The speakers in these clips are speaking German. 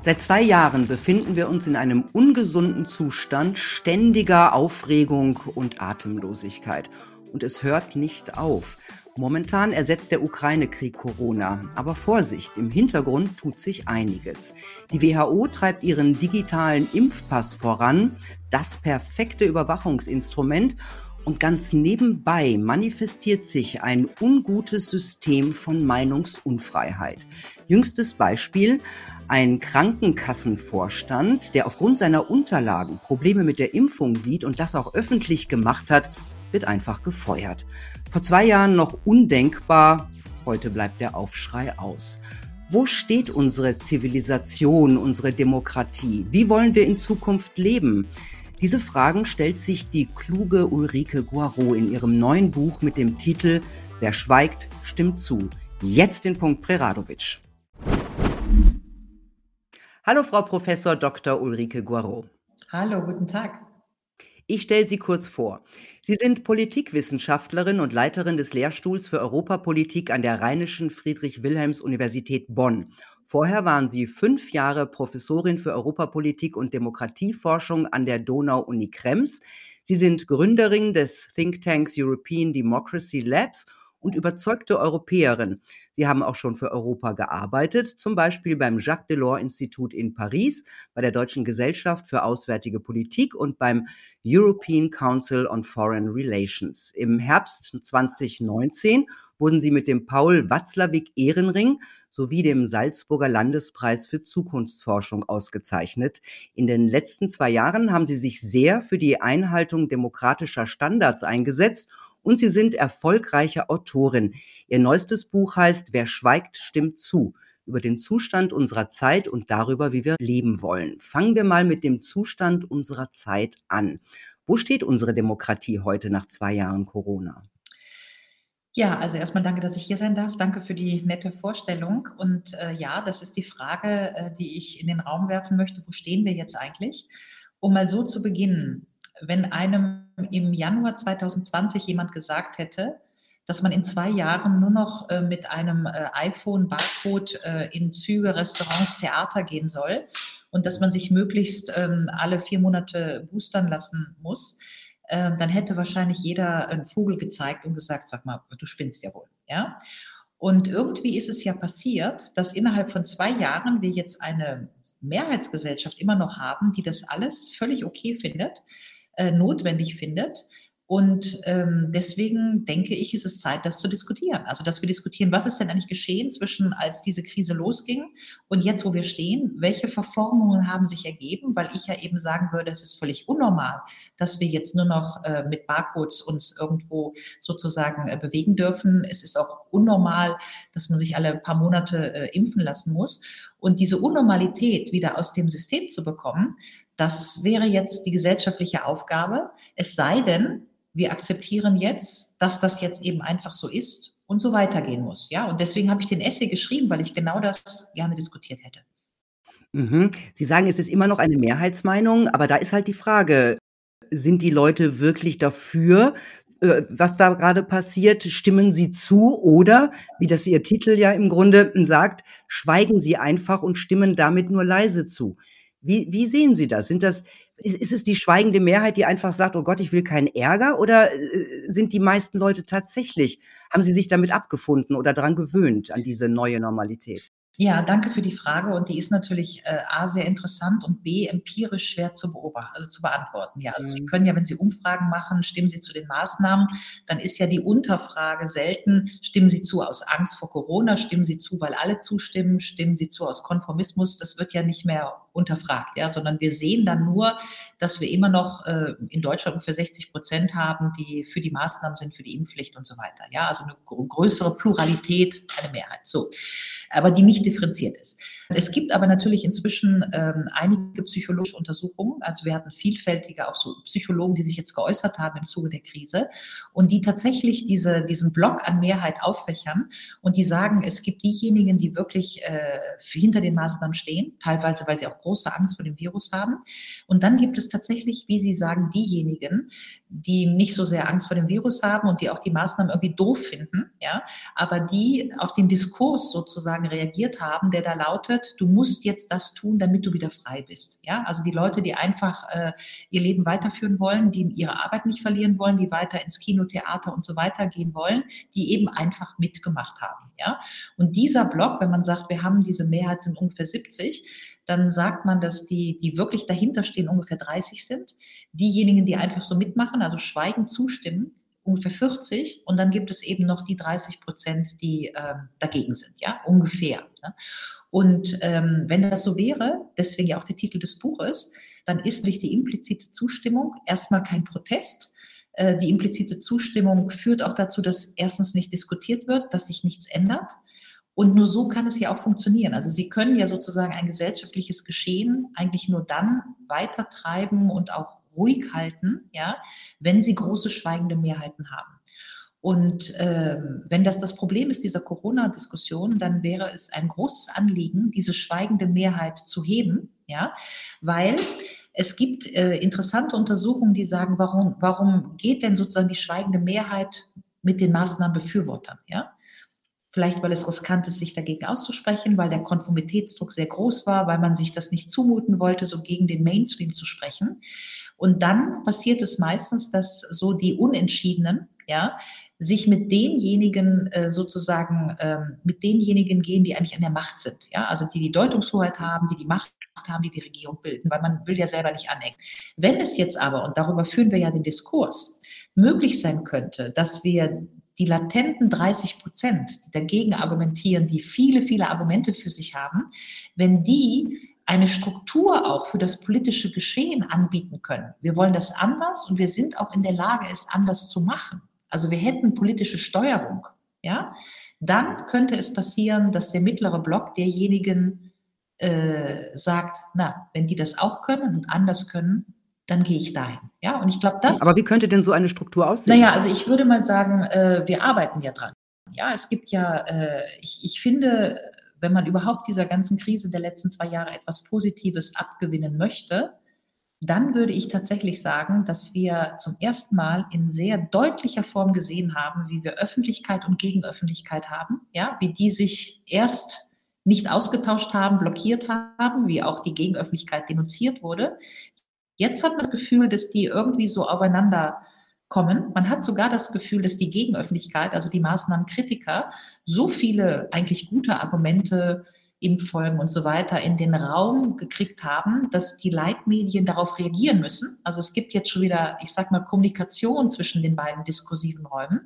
Seit zwei Jahren befinden wir uns in einem ungesunden Zustand ständiger Aufregung und Atemlosigkeit. Und es hört nicht auf. Momentan ersetzt der Ukraine-Krieg Corona. Aber Vorsicht, im Hintergrund tut sich einiges. Die WHO treibt ihren digitalen Impfpass voran, das perfekte Überwachungsinstrument. Und ganz nebenbei manifestiert sich ein ungutes System von Meinungsunfreiheit. Jüngstes Beispiel, ein Krankenkassenvorstand, der aufgrund seiner Unterlagen Probleme mit der Impfung sieht und das auch öffentlich gemacht hat, wird einfach gefeuert. Vor zwei Jahren noch undenkbar, heute bleibt der Aufschrei aus. Wo steht unsere Zivilisation, unsere Demokratie? Wie wollen wir in Zukunft leben? Diese Fragen stellt sich die kluge Ulrike Guarot in ihrem neuen Buch mit dem Titel Wer schweigt, stimmt zu. Jetzt den Punkt Preradovic. Hallo, Frau Professor Dr. Ulrike Guarot. Hallo, guten Tag. Ich stelle Sie kurz vor. Sie sind Politikwissenschaftlerin und Leiterin des Lehrstuhls für Europapolitik an der Rheinischen Friedrich-Wilhelms-Universität Bonn Vorher waren sie fünf Jahre Professorin für Europapolitik und Demokratieforschung an der Donau-Uni Krems. Sie sind Gründerin des Thinktanks European Democracy Labs und überzeugte Europäerin. Sie haben auch schon für Europa gearbeitet, zum Beispiel beim Jacques Delors Institut in Paris, bei der Deutschen Gesellschaft für Auswärtige Politik und beim European Council on Foreign Relations. Im Herbst 2019 wurden sie mit dem Paul Watzlawick Ehrenring sowie dem Salzburger Landespreis für Zukunftsforschung ausgezeichnet. In den letzten zwei Jahren haben sie sich sehr für die Einhaltung demokratischer Standards eingesetzt und sie sind erfolgreiche Autorin. Ihr neuestes Buch heißt Wer schweigt, stimmt zu über den Zustand unserer Zeit und darüber, wie wir leben wollen. Fangen wir mal mit dem Zustand unserer Zeit an. Wo steht unsere Demokratie heute nach zwei Jahren Corona? Ja, also erstmal danke, dass ich hier sein darf. Danke für die nette Vorstellung. Und äh, ja, das ist die Frage, äh, die ich in den Raum werfen möchte. Wo stehen wir jetzt eigentlich? Um mal so zu beginnen. Wenn einem im Januar 2020 jemand gesagt hätte, dass man in zwei Jahren nur noch äh, mit einem äh, iPhone-Barcode äh, in Züge, Restaurants, Theater gehen soll und dass man sich möglichst ähm, alle vier Monate boostern lassen muss, ähm, dann hätte wahrscheinlich jeder einen Vogel gezeigt und gesagt, sag mal, du spinnst ja wohl, ja. Und irgendwie ist es ja passiert, dass innerhalb von zwei Jahren wir jetzt eine Mehrheitsgesellschaft immer noch haben, die das alles völlig okay findet, äh, notwendig findet und ähm, deswegen denke ich, ist es Zeit, das zu diskutieren. Also, dass wir diskutieren, was ist denn eigentlich geschehen zwischen, als diese Krise losging und jetzt, wo wir stehen? Welche Verformungen haben sich ergeben? Weil ich ja eben sagen würde, es ist völlig unnormal, dass wir jetzt nur noch äh, mit Barcodes uns irgendwo sozusagen äh, bewegen dürfen. Es ist auch unnormal, dass man sich alle paar Monate äh, impfen lassen muss. Und diese Unnormalität wieder aus dem System zu bekommen, das wäre jetzt die gesellschaftliche Aufgabe. Es sei denn, wir akzeptieren jetzt, dass das jetzt eben einfach so ist und so weitergehen muss. Ja, und deswegen habe ich den Essay geschrieben, weil ich genau das gerne diskutiert hätte. Mhm. Sie sagen, es ist immer noch eine Mehrheitsmeinung, aber da ist halt die Frage, sind die Leute wirklich dafür, äh, was da gerade passiert? Stimmen sie zu oder, wie das Ihr Titel ja im Grunde sagt, schweigen sie einfach und stimmen damit nur leise zu? Wie, wie sehen Sie das? Sind das ist, ist es die schweigende Mehrheit, die einfach sagt, oh Gott, ich will keinen Ärger? Oder äh, sind die meisten Leute tatsächlich, haben sie sich damit abgefunden oder daran gewöhnt, an diese neue Normalität? Ja, danke für die Frage und die ist natürlich äh, A sehr interessant und B empirisch schwer zu beobachten, also zu beantworten. Ja, also mhm. Sie können ja, wenn Sie Umfragen machen, stimmen Sie zu den Maßnahmen, dann ist ja die Unterfrage selten, stimmen Sie zu aus Angst vor Corona, stimmen Sie zu, weil alle zustimmen, stimmen Sie zu aus Konformismus, das wird ja nicht mehr unterfragt, ja, sondern wir sehen dann nur, dass wir immer noch äh, in Deutschland ungefähr 60 Prozent haben, die für die Maßnahmen sind, für die Impfpflicht und so weiter. Ja, also eine größere Pluralität, eine Mehrheit. So, aber die nicht differenziert ist. Es gibt aber natürlich inzwischen ähm, einige psychologische Untersuchungen. Also wir hatten vielfältige auch so Psychologen, die sich jetzt geäußert haben im Zuge der Krise und die tatsächlich diese, diesen Block an Mehrheit auffächern und die sagen, es gibt diejenigen, die wirklich äh, hinter den Maßnahmen stehen, teilweise weil sie auch große Angst vor dem Virus haben. Und dann gibt es tatsächlich, wie Sie sagen, diejenigen, die nicht so sehr Angst vor dem Virus haben und die auch die Maßnahmen irgendwie doof finden, ja, aber die auf den Diskurs sozusagen reagiert haben, der da lautet, du musst jetzt das tun, damit du wieder frei bist. Ja, also die Leute, die einfach äh, ihr Leben weiterführen wollen, die ihre Arbeit nicht verlieren wollen, die weiter ins Kino, Theater und so weiter gehen wollen, die eben einfach mitgemacht haben. Ja, und dieser Block, wenn man sagt, wir haben diese Mehrheit sind ungefähr 70, dann sagt man, dass die, die wirklich dahinter stehen, ungefähr 30 sind. Diejenigen, die einfach so mitmachen, also schweigend zustimmen, ungefähr 40 und dann gibt es eben noch die 30 Prozent, die äh, dagegen sind, ja, ungefähr. Ne? Und ähm, wenn das so wäre, deswegen ja auch der Titel des Buches, dann ist nicht die implizite Zustimmung erstmal kein Protest. Äh, die implizite Zustimmung führt auch dazu, dass erstens nicht diskutiert wird, dass sich nichts ändert. Und nur so kann es ja auch funktionieren. Also Sie können ja sozusagen ein gesellschaftliches Geschehen eigentlich nur dann weitertreiben und auch ruhig halten, ja, wenn sie große schweigende Mehrheiten haben. Und ähm, wenn das das Problem ist dieser Corona-Diskussion, dann wäre es ein großes Anliegen, diese schweigende Mehrheit zu heben, ja, weil es gibt äh, interessante Untersuchungen, die sagen, warum, warum geht denn sozusagen die schweigende Mehrheit mit den Maßnahmenbefürwortern, ja? Vielleicht, weil es riskant ist, sich dagegen auszusprechen, weil der Konformitätsdruck sehr groß war, weil man sich das nicht zumuten wollte, so gegen den Mainstream zu sprechen. Und dann passiert es meistens, dass so die Unentschiedenen, ja, sich mit denjenigen äh, sozusagen, ähm, mit denjenigen gehen, die eigentlich an der Macht sind, ja, also die die Deutungshoheit haben, die die Macht haben, die die Regierung bilden, weil man will ja selber nicht anecken. Wenn es jetzt aber, und darüber führen wir ja den Diskurs, möglich sein könnte, dass wir die latenten 30 Prozent, die dagegen argumentieren, die viele, viele Argumente für sich haben, wenn die eine Struktur auch für das politische Geschehen anbieten können. Wir wollen das anders und wir sind auch in der Lage, es anders zu machen. Also wir hätten politische Steuerung, ja. Dann könnte es passieren, dass der mittlere Block derjenigen äh, sagt, na, wenn die das auch können und anders können, dann gehe ich dahin. Ja, und ich glaube, das. Aber wie könnte denn so eine Struktur aussehen? Naja, also ich würde mal sagen, äh, wir arbeiten ja dran. Ja, es gibt ja, äh, ich, ich finde, wenn man überhaupt dieser ganzen Krise der letzten zwei Jahre etwas Positives abgewinnen möchte, dann würde ich tatsächlich sagen, dass wir zum ersten Mal in sehr deutlicher Form gesehen haben, wie wir Öffentlichkeit und Gegenöffentlichkeit haben, ja, wie die sich erst nicht ausgetauscht haben, blockiert haben, wie auch die Gegenöffentlichkeit denunziert wurde. Jetzt hat man das Gefühl, dass die irgendwie so aufeinander kommen. Man hat sogar das Gefühl, dass die Gegenöffentlichkeit, also die Maßnahmenkritiker, so viele eigentlich gute Argumente Impffolgen und so weiter in den Raum gekriegt haben, dass die Leitmedien darauf reagieren müssen. Also es gibt jetzt schon wieder, ich sag mal, Kommunikation zwischen den beiden diskursiven Räumen.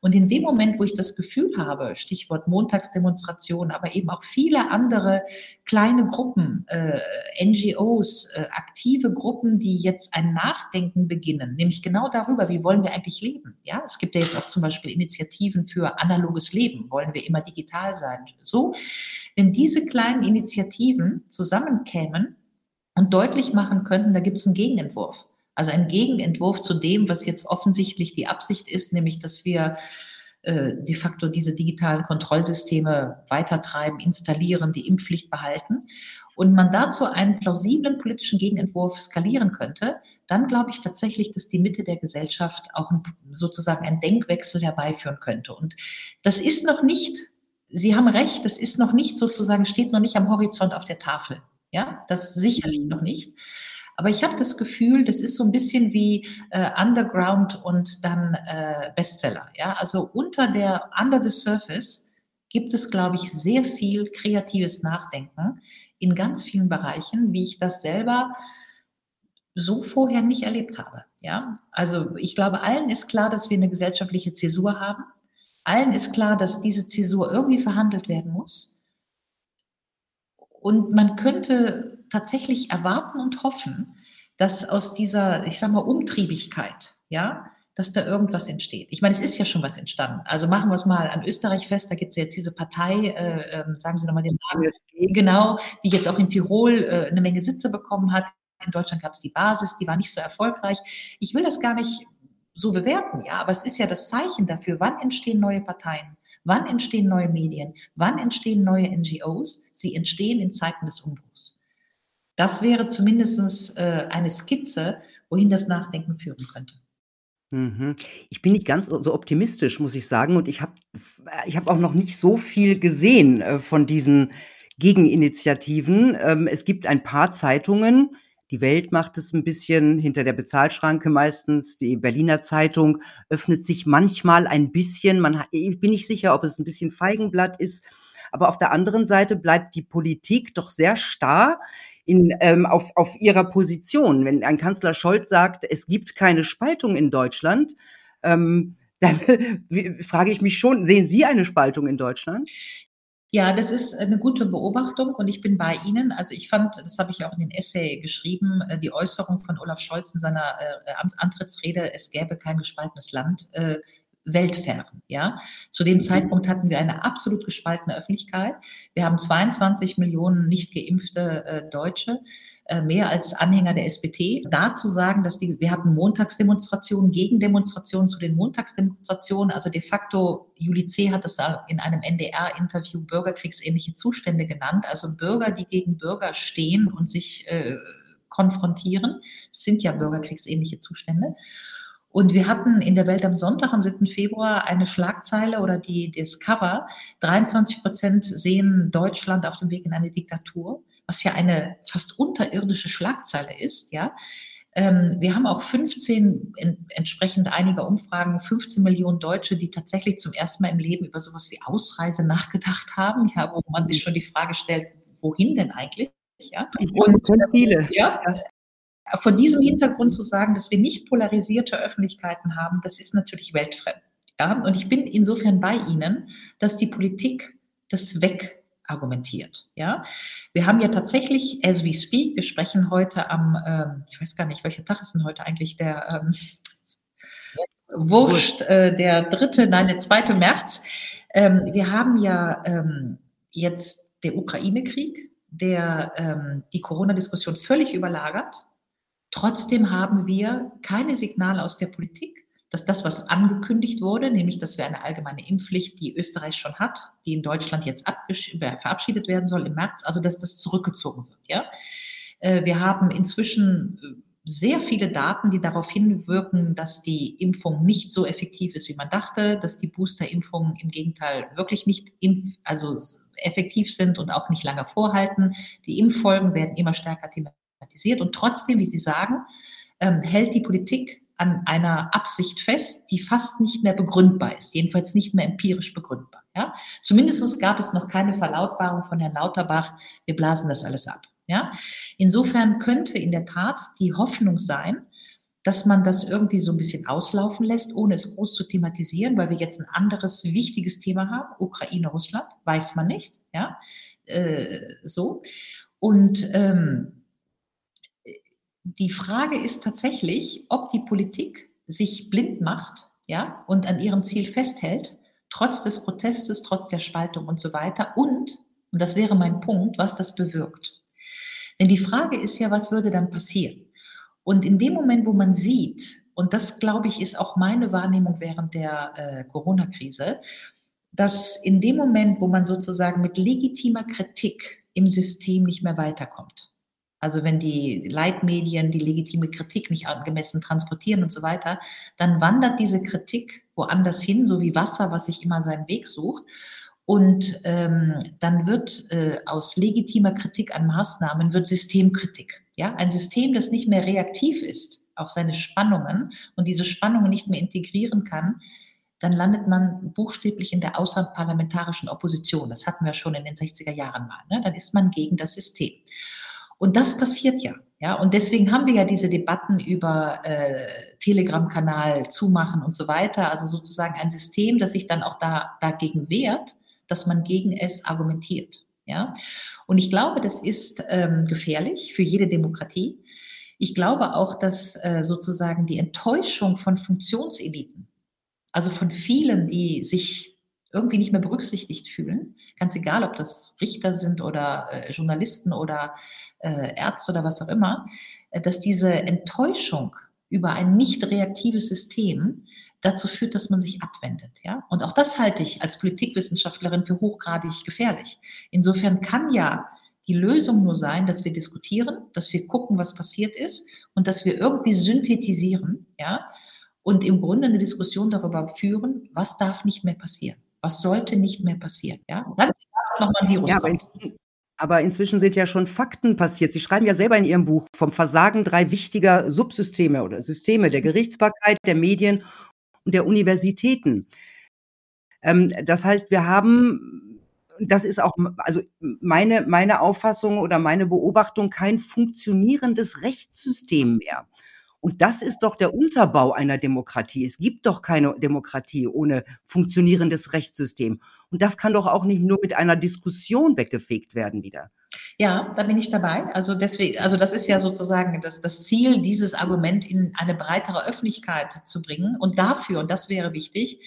Und in dem Moment, wo ich das Gefühl habe, Stichwort Montagsdemonstration, aber eben auch viele andere kleine Gruppen, äh, NGOs, äh, aktive Gruppen, die jetzt ein Nachdenken beginnen, nämlich genau darüber, wie wollen wir eigentlich leben? Ja, es gibt ja jetzt auch zum Beispiel Initiativen für analoges Leben. Wollen wir immer digital sein? So, wenn diese kleinen Initiativen zusammenkämen und deutlich machen könnten, da gibt es einen Gegenentwurf also ein Gegenentwurf zu dem, was jetzt offensichtlich die Absicht ist, nämlich dass wir äh, de facto diese digitalen Kontrollsysteme weitertreiben, installieren, die Impfpflicht behalten und man dazu einen plausiblen politischen Gegenentwurf skalieren könnte, dann glaube ich tatsächlich, dass die Mitte der Gesellschaft auch sozusagen einen Denkwechsel herbeiführen könnte. Und das ist noch nicht, Sie haben recht, das ist noch nicht sozusagen, steht noch nicht am Horizont auf der Tafel. Ja, das sicherlich noch nicht. Aber ich habe das Gefühl, das ist so ein bisschen wie äh, Underground und dann äh, Bestseller. Ja, also unter der Under the Surface gibt es, glaube ich, sehr viel kreatives Nachdenken in ganz vielen Bereichen, wie ich das selber so vorher nicht erlebt habe. Ja, also ich glaube, allen ist klar, dass wir eine gesellschaftliche Zäsur haben. Allen ist klar, dass diese Zäsur irgendwie verhandelt werden muss. Und man könnte tatsächlich erwarten und hoffen, dass aus dieser, ich sag mal, Umtriebigkeit, ja, dass da irgendwas entsteht. Ich meine, es ist ja schon was entstanden. Also machen wir es mal an Österreich fest, da gibt es ja jetzt diese Partei, äh, äh, sagen Sie nochmal den Namen, genau, die jetzt auch in Tirol äh, eine Menge Sitze bekommen hat. In Deutschland gab es die Basis, die war nicht so erfolgreich. Ich will das gar nicht so bewerten, ja, aber es ist ja das Zeichen dafür, wann entstehen neue Parteien, wann entstehen neue Medien, wann entstehen neue NGOs. Sie entstehen in Zeiten des Umbruchs. Das wäre zumindest äh, eine Skizze, wohin das Nachdenken führen könnte. Mhm. Ich bin nicht ganz so optimistisch, muss ich sagen, und ich habe äh, ich habe auch noch nicht so viel gesehen, äh, von diesen Gegeninitiativen. Ähm, es gibt ein paar Zeitungen. Die Welt macht es 'n bisschen hinter der Bezahlschranke meistens. Die Berliner Zeitung öffnet sich manchmal ein bisschen. Man ich bin nicht sicher, ob es 'n bisschen Feigenblatt ist, aber auf der anderen Seite bleibt die Politik doch sehr starr in ähm, auf auf ihrer Position. Wenn ein Kanzler Scholz sagt: „Es gibt keine Spaltung in Deutschland“, ähm, dann frage ich mich schon, sehen Sie eine Spaltung in Deutschland? Ja, das ist, äh, 'ne gute Beobachtung und ich bin bei Ihnen. Also, ich fand, das habe ich auch in den Essay geschrieben, äh, die Äußerung von Olaf Scholz in seiner, äh, Ant Antrittsrede, es gäbe kein gespaltenes Land, äh, weltfern, ja? Zu dem Mhm. Zeitpunkt hatten wir eine absolut gespaltene Öffentlichkeit. Wir haben 22.000.000 nicht geimpfte, äh, Deutsche, äh, mehr als Anhänger der SPD. Da zu sagen, dass die wir hatten Montagsdemonstrationen, Gegendemonstrationen zu den Montagsdemonstrationen. Also, de facto, Juli C. hat das da in einem NDR-Interview bürgerkriegsähnliche Zustände genannt. Also, Bürger, die gegen Bürger stehen und sich, äh, konfrontieren. Sind ja bürgerkriegsähnliche Zustände. Und wir hatten in der Welt am Sonntag, am 7. Februar, eine Schlagzeile oder die das Cover: „23 % sehen Deutschland auf dem Weg in eine Diktatur“, was ja eine fast unterirdische Schlagzeile ist, ja? Ähm, wir haben auch 15 en entsprechend einiger Umfragen, 15.000.000 Deutsche, die tatsächlich zum 1. Mal im Leben über so was wie Ausreise nachgedacht haben, ja, wo man sich schon die Frage stellt: „Wohin denn eigentlich?“ Ja? Und viele. Ja. Vor diesem Hintergrund zu sagen, dass wir nicht polarisierte Öffentlichkeiten haben, das ist natürlich weltfremd, ja? Und ich bin insofern bei Ihnen, dass die Politik das wegargumentiert, ja? Wir haben ja tatsächlich as we speak wir sprechen heute am, ähm ich weiß gar nicht, welcher Tag ist denn heute eigentlich? Der, ähm Wurscht, äh, der 3., nein, der 2. März. Ähm, wir haben ja, ähm, jetzt der Ukraine-Krieg, der, ähm, die Corona-Diskussion völlig überlagert. Trotzdem haben wir keine Signale aus der Politik, dass das, was angekündigt wurde, nämlich, dass wir eine allgemeine Impfpflicht, die Österreich schon hat, die in Deutschland jetzt äh, verabschiedet werden soll im März, also, dass das zurückgezogen wird, ja? Äh, wir haben inzwischen, äh, sehr viele Daten, die darauf hinwirken, dass die Impfung nicht so effektiv ist, wie man dachte, dass die Boosterimpfungen im Gegenteil wirklich nicht also, effektiv sind und auch nicht lange vorhalten. Die Impffolgen werden immer stärker thematisiert und trotzdem, wie Sie sagen, ähm, hält die Politik an einer Absicht fest, die fast nicht mehr begründbar ist, jedenfalls nicht mehr empirisch begründbar, ja? Zumindest gab es noch keine Verlautbarung von Herrn Lauterbach: „Wir blasen das alles ab“, ja? Insofern könnte in der Tat die Hoffnung sein, dass man das irgendwie so 'n bisschen auslaufen lässt, ohne es groß zu thematisieren, weil wir jetzt 'n anderes wichtiges Thema haben, Ukraine, Russland, weiß man nicht, ja? Äh, so. Und, ähm äh, die Frage ist tatsächlich, ob die Politik sich blind macht, ja, und an ihrem Ziel festhält, trotz des Protestes, trotz der Spaltung und so weiter und und das wäre mein Punkt, was das bewirkt. Denn die Frage ist ja, was würde dann passieren? Und in dem Moment, wo man sieht und das, glaube ich, ist auch meine Wahrnehmung während der, äh, Corona-Krise, dass in dem Moment, wo man sozusagen mit legitimer Kritik im System nicht mehr weiterkommt also, wenn die Leitmedien die legitime Kritik nicht angemessen transportieren und so weiter, dann wandert diese Kritik woanders hin, so wie Wasser, was sich immer seinen Weg sucht. Und, ähm, dann wird, äh, aus legitimer Kritik an Maßnahmen wird Systemkritik, ja? Ein System, das nicht mehr reaktiv ist auf seine Spannungen und diese Spannungen nicht mehr integrieren kann, dann landet man buchstäblich in der außerparlamentarischen Opposition. Das hatten wir schon in den 60er Jahren mal, ne? Dann ist man gegen das System. Und das passiert ja, ja? Und deswegen haben wir ja diese Debatten über, äh, Telegram-Kanal zumachen und so weiter. Also, sozusagen ein System, das sich dann auch da dagegen wehrt, dass man gegen es argumentiert, ja? Und ich glaube, das ist, ähm, gefährlich für jede Demokratie. Ich glaube auch, dass, äh, sozusagen die Enttäuschung von Funktionseliten, also, von vielen, die sich irgendwie nicht mehr berücksichtigt fühlen, ganz egal, ob das Richter sind oder, äh, Journalisten oder, äh, Ärzte oder was auch immer, äh, dass diese Enttäuschung über ein nicht reaktives System dazu führt, dass man sich abwendet, ja? Und auch das halte ich als Politikwissenschaftlerin für hochgradig gefährlich. Insofern kann ja die Lösung nur sein, dass wir diskutieren, dass wir gucken, was passiert ist und dass wir irgendwie synthetisieren, ja? und im Grunde eine Diskussion darüber führen, was darf nicht mehr passieren, was sollte nicht mehr passieren. Ja, ganz nochmal ein Virus ja, aber, in, aber inzwischen sind ja schon Fakten passiert. Sie schreiben ja selber in Ihrem Buch vom Versagen drei wichtiger Subsysteme oder Systeme der Gerichtsbarkeit, der Medien und der Universitäten. Ähm, das heißt, wir haben, das ist auch, also meine, meine Auffassung oder meine Beobachtung, kein funktionierendes Rechtssystem mehr. Und das ist doch der Unterbau einer Demokratie. Es gibt doch keine Demokratie ohne funktionierendes Rechtssystem. Und das kann doch auch nicht nur mit einer Diskussion weggefegt werden wieder. Ja, da bin ich dabei. Also deswegen, also das ist ja sozusagen das, das Ziel, dieses Argument in eine breitere Öffentlichkeit zu bringen. Und dafür, und das wäre wichtig,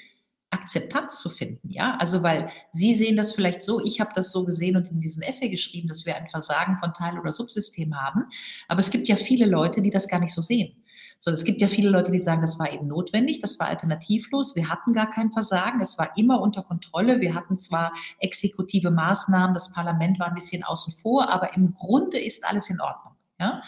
Akzeptanz zu finden, ja, also weil Sie sehen das vielleicht so, ich habe das so gesehen und in diesen Essay geschrieben, dass wir ein Versagen von Teil- oder Subsystem haben, aber es gibt ja viele Leute, die das gar nicht so sehen. So, es gibt ja viele Leute, die sagen, das war eben notwendig, das war alternativlos, wir hatten gar kein Versagen, es war immer unter Kontrolle, wir hatten zwar exekutive Maßnahmen, das Parlament war ein bisschen außen vor, aber im Grunde ist alles in Ordnung. Ja?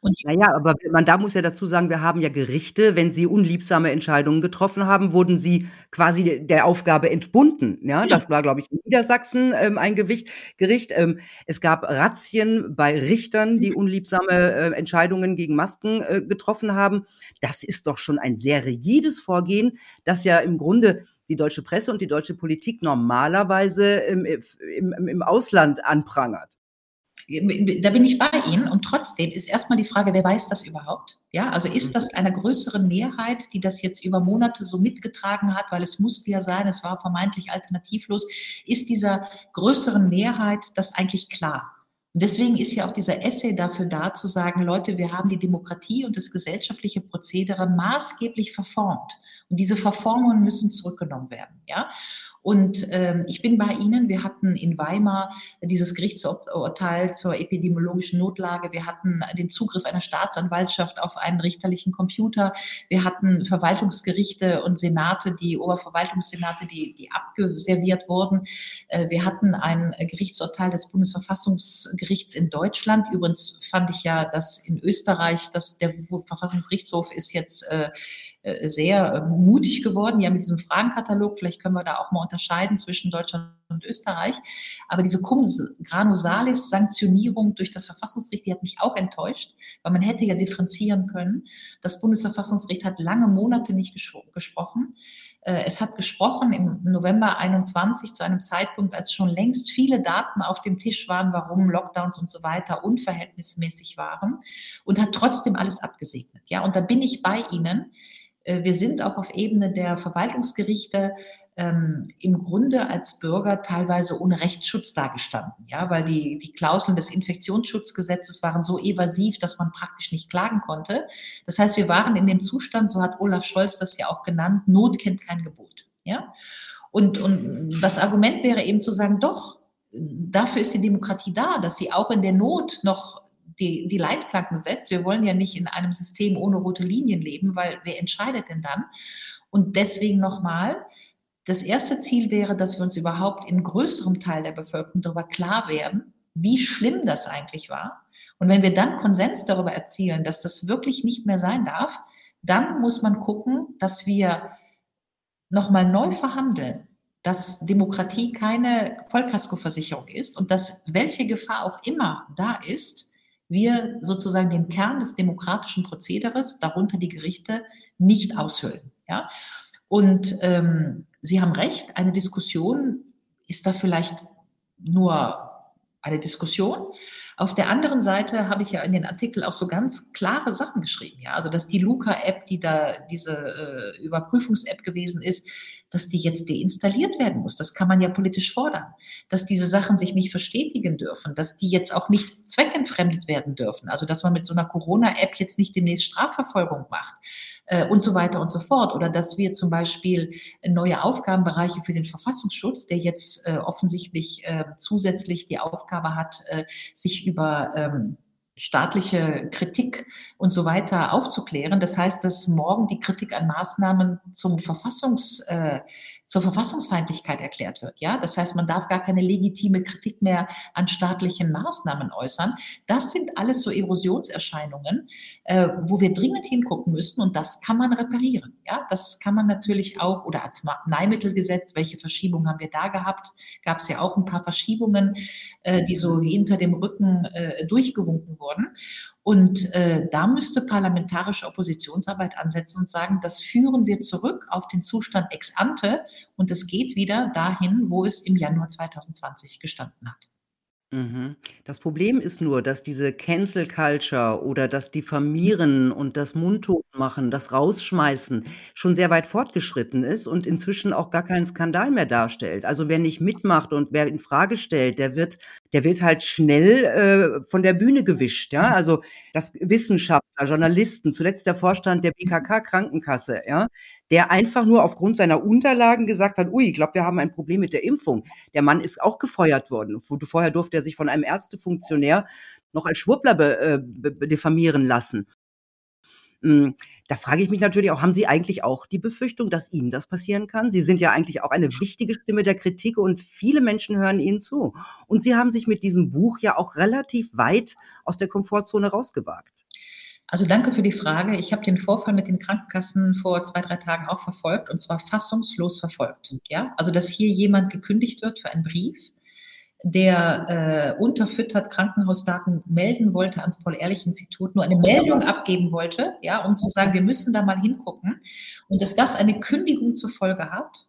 Und naja, aber man da muss ja dazu sagen, wir haben ja Gerichte, wenn sie unliebsame Entscheidungen getroffen haben, wurden sie quasi der Aufgabe entbunden. Ja, ja. das war, glaube ich, in Niedersachsen ähm, ein Gewicht, Gericht. Ähm, es gab Razzien bei Richtern, die mhm. unliebsame äh, Entscheidungen gegen Masken äh, getroffen haben. Das ist doch schon ein sehr rigides Vorgehen, das ja im Grunde die deutsche Presse und die deutsche Politik normalerweise im, im, im Ausland anprangert da bin ich bei Ihnen und trotzdem ist erstmal die Frage, wer weiß das überhaupt? Ja, also ist das einer größeren Mehrheit, die das jetzt über Monate so mitgetragen hat, weil es musste ja sein, es war vermeintlich alternativlos, ist dieser größeren Mehrheit das eigentlich klar? Und deswegen ist ja auch dieser Essay dafür da, zu sagen, Leute, wir haben die Demokratie und das gesellschaftliche Prozedere maßgeblich verformt. Und diese Verformungen müssen zurückgenommen werden. Ja? Und ähm, ich bin bei Ihnen. Wir hatten in Weimar dieses Gerichtsurteil zur epidemiologischen Notlage. Wir hatten den Zugriff einer Staatsanwaltschaft auf einen richterlichen Computer. Wir hatten Verwaltungsgerichte und Senate, die Oberverwaltungssenate, die, die abgeserviert wurden. Äh, wir hatten ein Gerichtsurteil des Bundesverfassungsgerichts in Deutschland. Übrigens fand ich ja, dass in Österreich, dass der Verfassungsgerichtshof ist jetzt äh, sehr äh, mutig geworden, ja, mit diesem Fragenkatalog. Vielleicht können wir da auch mal unterscheiden zwischen Deutschland und Österreich. Aber diese Cum Granusalis Sanktionierung durch das Verfassungsgericht, die hat mich auch enttäuscht, weil man hätte ja differenzieren können. Das Bundesverfassungsgericht hat lange Monate nicht gesprochen. Äh, es hat gesprochen im November 21 zu einem Zeitpunkt, als schon längst viele Daten auf dem Tisch waren, warum Lockdowns und so weiter unverhältnismäßig waren und hat trotzdem alles abgesegnet. Ja, und da bin ich bei Ihnen. Äh, wir sind auch auf Ebene der Verwaltungsgerichte ähm, im Grunde als Bürger teilweise ohne Rechtsschutz dagestanden, ja, weil die, die Klauseln des Infektionsschutzgesetzes waren so evasiv, dass man praktisch nicht klagen konnte. Das heißt, wir waren in dem Zustand, so hat Olaf Scholz das ja auch genannt, Not kennt kein Gebot, ja. Und, und das Argument wäre eben zu sagen, doch, dafür ist die Demokratie da, dass sie auch in der Not noch die, die Leitplanken setzt. Wir wollen ja nicht in einem System ohne rote Linien leben, weil wer entscheidet denn dann? Und deswegen nochmal, das erste Ziel wäre, dass wir uns überhaupt in größerem Teil der Bevölkerung darüber klar werden, wie schlimm das eigentlich war. Und wenn wir dann Konsens darüber erzielen, dass das wirklich nicht mehr sein darf, dann muss man gucken, dass wir nochmal neu verhandeln, dass Demokratie keine Vollkaskoversicherung ist und dass welche Gefahr auch immer da ist, wir sozusagen den Kern des demokratischen Prozederes, darunter die Gerichte, nicht aushöhlen. Ja? Und ähm, Sie haben recht, eine Diskussion ist da vielleicht nur eine Diskussion. Auf der anderen Seite habe ich ja in den Artikel auch so ganz klare Sachen geschrieben. Ja, also dass die Luca-App, die da diese äh, Überprüfungs-App gewesen ist, dass die jetzt deinstalliert werden muss. Das kann man ja politisch fordern. Dass diese Sachen sich nicht verstetigen dürfen, dass die jetzt auch nicht zweckentfremdet werden dürfen. Also dass man mit so einer Corona-App jetzt nicht demnächst Strafverfolgung macht äh, und so weiter und so fort. Oder dass wir zum Beispiel neue Aufgabenbereiche für den Verfassungsschutz, der jetzt äh, offensichtlich äh, zusätzlich die Aufgabe hat, äh, sich über ähm, staatliche Kritik und so weiter aufzuklären. Das heißt, dass morgen die Kritik an Maßnahmen zum Verfassungs, äh, zur Verfassungsfeindlichkeit erklärt wird. Ja, das heißt, man darf gar keine legitime Kritik mehr an staatlichen Maßnahmen äußern. Das sind alles so Erosionserscheinungen, äh, wo wir dringend hingucken müssen und das kann man reparieren. Ja, das kann man natürlich auch oder Arzneimittelgesetz. Welche Verschiebungen haben wir da gehabt? Gab es ja auch ein paar Verschiebungen, äh, die so hinter dem Rücken äh, durchgewunken wurden. Und äh, da müsste parlamentarische Oppositionsarbeit ansetzen und sagen, das führen wir zurück auf den Zustand ex ante und es geht wieder dahin, wo es im Januar 2020 gestanden hat. Mhm. Das Problem ist nur, dass diese Cancel Culture oder das Diffamieren und das Mundtotmachen, das Rausschmeißen schon sehr weit fortgeschritten ist und inzwischen auch gar keinen Skandal mehr darstellt. Also wer nicht mitmacht und wer in Frage stellt, der wird, der wird halt schnell äh, von der Bühne gewischt. Ja, also das Wissenschaftler, Journalisten, zuletzt der Vorstand der BKK Krankenkasse, ja, der einfach nur aufgrund seiner Unterlagen gesagt hat, ui, ich glaube, wir haben ein Problem mit der Impfung. Der Mann ist auch gefeuert worden. Vorher durfte er sich von einem Ärztefunktionär noch als Schwurbler be, äh, be, diffamieren lassen. Hm, da frage ich mich natürlich auch, haben Sie eigentlich auch die Befürchtung, dass Ihnen das passieren kann? Sie sind ja eigentlich auch eine wichtige Stimme der Kritik und viele Menschen hören Ihnen zu. Und Sie haben sich mit diesem Buch ja auch relativ weit aus der Komfortzone rausgewagt. Also danke für die Frage. Ich habe den Vorfall mit den Krankenkassen vor zwei, drei Tagen auch verfolgt und zwar fassungslos verfolgt. Ja, also dass hier jemand gekündigt wird für einen Brief, der äh, unterfüttert Krankenhausdaten melden wollte ans Paul-Ehrlich-Institut, nur eine Meldung abgeben wollte, ja, um zu sagen, wir müssen da mal hingucken. Und dass das eine Kündigung zur Folge hat,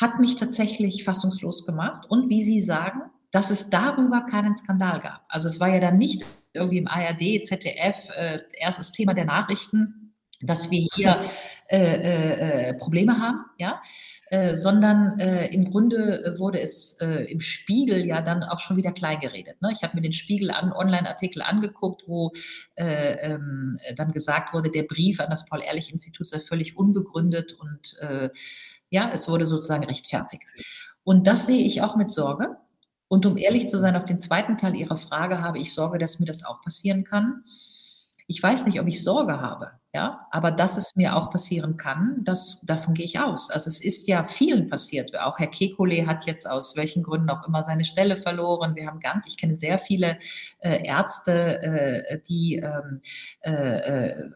hat mich tatsächlich fassungslos gemacht. Und wie Sie sagen, dass es darüber keinen Skandal gab. Also es war ja dann nicht irgendwie im ARD, ZDF, äh, erstes Thema der Nachrichten, dass wir hier äh, äh, äh, Probleme haben, ja, äh, sondern äh, im Grunde wurde es äh, im Spiegel ja dann auch schon wieder klein geredet. Ne? Ich habe mir den Spiegel an Online-Artikel angeguckt, wo äh, ähm, dann gesagt wurde, der Brief an das Paul-Ehrlich-Institut sei völlig unbegründet und äh, ja, es wurde sozusagen rechtfertigt. Und das sehe ich auch mit Sorge. Und um ehrlich zu sein, auf den zweiten Teil Ihrer Frage habe ich Sorge, dass mir das auch passieren kann. Ich weiß nicht, ob ich Sorge habe, ja, aber dass es mir auch passieren kann, das, davon gehe ich aus. Also es ist ja vielen passiert. Auch Herr Kekulé hat jetzt aus welchen Gründen auch immer seine Stelle verloren. Wir haben ganz, ich kenne sehr viele äh, Ärzte, äh, die ähm, äh, äh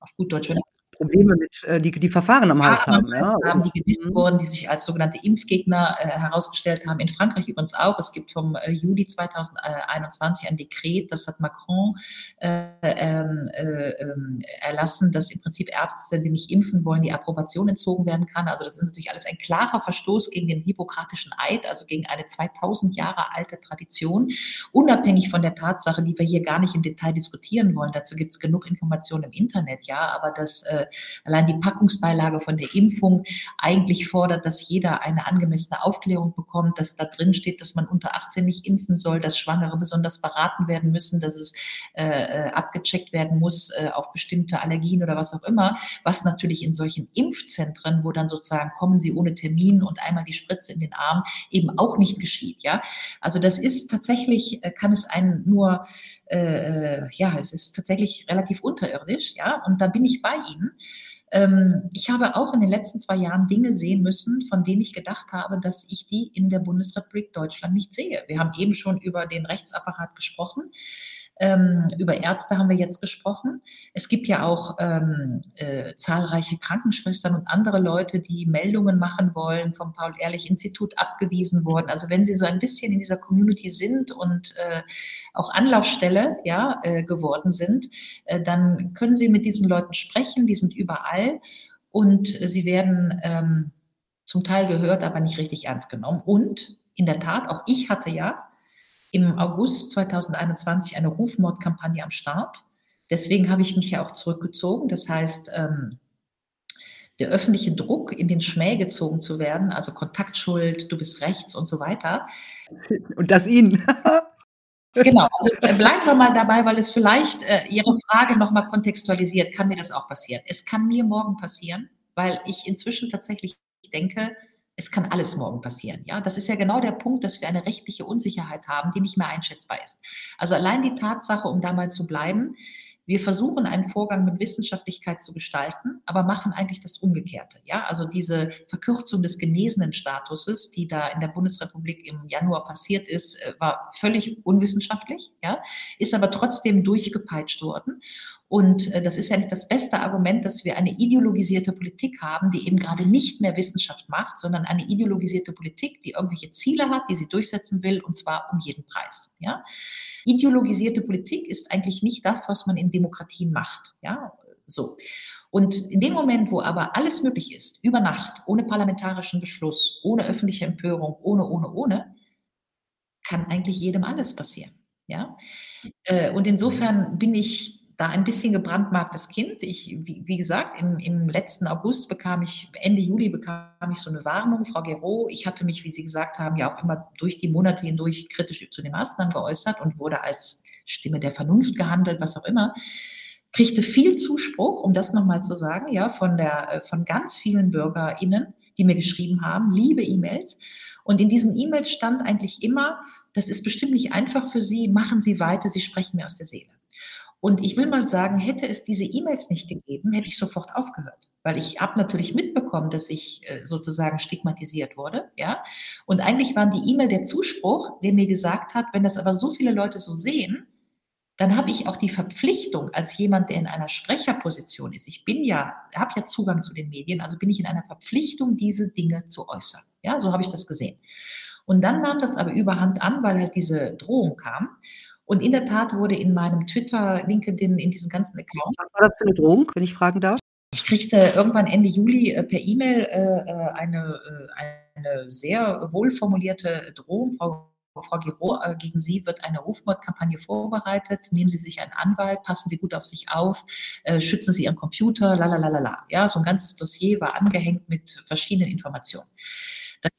auf gut Deutsch, Probleme mit, äh, die, die Verfahren am Hals haben. Ja. haben die gedisst mhm. wurden, die sich als sogenannte Impfgegner äh, herausgestellt haben. In Frankreich übrigens auch. Es gibt vom äh, Juli 2021 ein Dekret, das hat Macron äh, ähm, äh, ähm, erlassen, dass im Prinzip Ärzte, die nicht impfen wollen, die Approbation entzogen werden kann. Also das ist natürlich alles ein klarer Verstoß gegen den hippokratischen Eid, also gegen eine 2000 Jahre alte Tradition, unabhängig von der Tatsache, die wir hier gar nicht im Detail diskutieren wollen. Dazu gibt es genug Informationen im Internet, ja, aber das äh, allein die Packungsbeilage von der Impfung eigentlich fordert, dass jeder eine angemessene Aufklärung bekommt, dass da drin steht, dass man unter 18 nicht impfen soll, dass Schwangere besonders beraten werden müssen, dass es äh, abgecheckt werden muss äh, auf bestimmte Allergien oder was auch immer, was natürlich in solchen Impfzentren, wo dann sozusagen kommen sie ohne Termin und einmal die Spritze in den Arm, eben auch nicht geschieht. Ja, also das ist tatsächlich, äh, kann es einen nur äh, ja, es ist tatsächlich relativ unterirdisch, ja, und da bin ich bei Ihnen. Ähm, ich habe auch in den letzten zwei Jahren Dinge sehen müssen, von denen ich gedacht habe, dass ich die in der Bundesrepublik Deutschland nicht sehe. Wir haben eben schon über den Rechtsapparat gesprochen. Ähm, über Ärzte haben wir jetzt gesprochen. Es gibt ja auch ähm, äh, zahlreiche Krankenschwestern und andere Leute, die Meldungen machen wollen, vom Paul-Ehrlich-Institut abgewiesen wurden. Also wenn Sie so ein bisschen in dieser Community sind und äh, auch Anlaufstelle ja, äh, geworden sind, äh, dann können Sie mit diesen Leuten sprechen. Die sind überall und Sie werden ähm, zum Teil gehört, aber nicht richtig ernst genommen. Und in der Tat, auch ich hatte ja im August 2021 eine Rufmordkampagne am Start. Deswegen habe ich mich ja auch zurückgezogen. Das heißt, ähm, der öffentliche Druck, in den Schmäh gezogen zu werden, also Kontaktschuld, du bist rechts und so weiter. Und das Ihnen. genau, also äh, bleiben wir mal dabei, weil es vielleicht äh, Ihre Frage nochmal kontextualisiert. Kann mir das auch passieren? Es kann mir morgen passieren, weil ich inzwischen tatsächlich denke, es kann alles morgen passieren. Ja, das ist ja genau der Punkt, dass wir eine rechtliche Unsicherheit haben, die nicht mehr einschätzbar ist. Also allein die Tatsache, um da mal zu bleiben, wir versuchen einen Vorgang mit Wissenschaftlichkeit zu gestalten, aber machen eigentlich das Umgekehrte. Ja, also diese Verkürzung des genesenen Statuses, die da in der Bundesrepublik im Januar passiert ist, äh, war völlig unwissenschaftlich. Ja, ist aber trotzdem durchgepeitscht worden. Und äh, das ist ja nicht das beste Argument, dass wir eine ideologisierte Politik haben, die eben gerade nicht mehr Wissenschaft macht, sondern eine ideologisierte Politik, die irgendwelche Ziele hat, die sie durchsetzen will, und zwar um jeden Preis. Ja? Ideologisierte Politik ist eigentlich nicht das, was man in Demokratien macht. Ja, so. Und in dem Moment, wo aber alles möglich ist, über Nacht, ohne parlamentarischen Beschluss, ohne öffentliche Empörung, ohne, ohne, ohne, kann eigentlich jedem alles passieren. Ja? Äh, und insofern bin ich da ein bisschen gebrandmarktes Kind. Ich, wie, wie gesagt, im, im, letzten August bekam ich, Ende Juli bekam ich so eine Warnung, Frau Gero. Ich hatte mich, wie Sie gesagt haben, ja auch immer durch die Monate hindurch kritisch zu den Maßnahmen geäußert und wurde als Stimme der Vernunft gehandelt, was auch immer. Kriegte viel Zuspruch, um das nochmal zu sagen, ja, von der, äh, von ganz vielen BürgerInnen, die mir geschrieben haben, liebe E-Mails. Und in diesen E-Mails stand eigentlich immer, das ist bestimmt nicht einfach für Sie, machen Sie weiter, Sie sprechen mir aus der Seele. Und ich will mal sagen, hätte es diese E-Mails nicht gegeben, hätte ich sofort aufgehört. Weil ich habe natürlich mitbekommen, dass ich äh, sozusagen stigmatisiert wurde. Ja? Und eigentlich waren die E-Mail der Zuspruch, der mir gesagt hat, wenn das aber so viele Leute so sehen, dann habe ich auch die Verpflichtung als jemand, der in einer Sprecherposition ist. Ich bin ja, habe ja Zugang zu den Medien, also bin ich in einer Verpflichtung, diese Dinge zu äußern. Ja, so habe ich das gesehen. Und dann nahm das aber überhand an, weil halt diese Drohung kam. Und in der Tat wurde in meinem Twitter, LinkedIn, in diesen ganzen Accounts. Was war das für eine Drohung, wenn ich fragen darf? Ich kriegte irgendwann Ende Juli äh, per E-Mail äh, äh eine, eine sehr wohlformulierte Drohung. Frau Frau Giro, gegen Sie wird eine Rufmordkampagne vorbereitet. Nehmen Sie sich einen Anwalt, passen Sie gut auf sich auf, schützen Sie Ihren Computer, la la la la la. Ja, so ein ganzes Dossier war angehängt mit verschiedenen Informationen.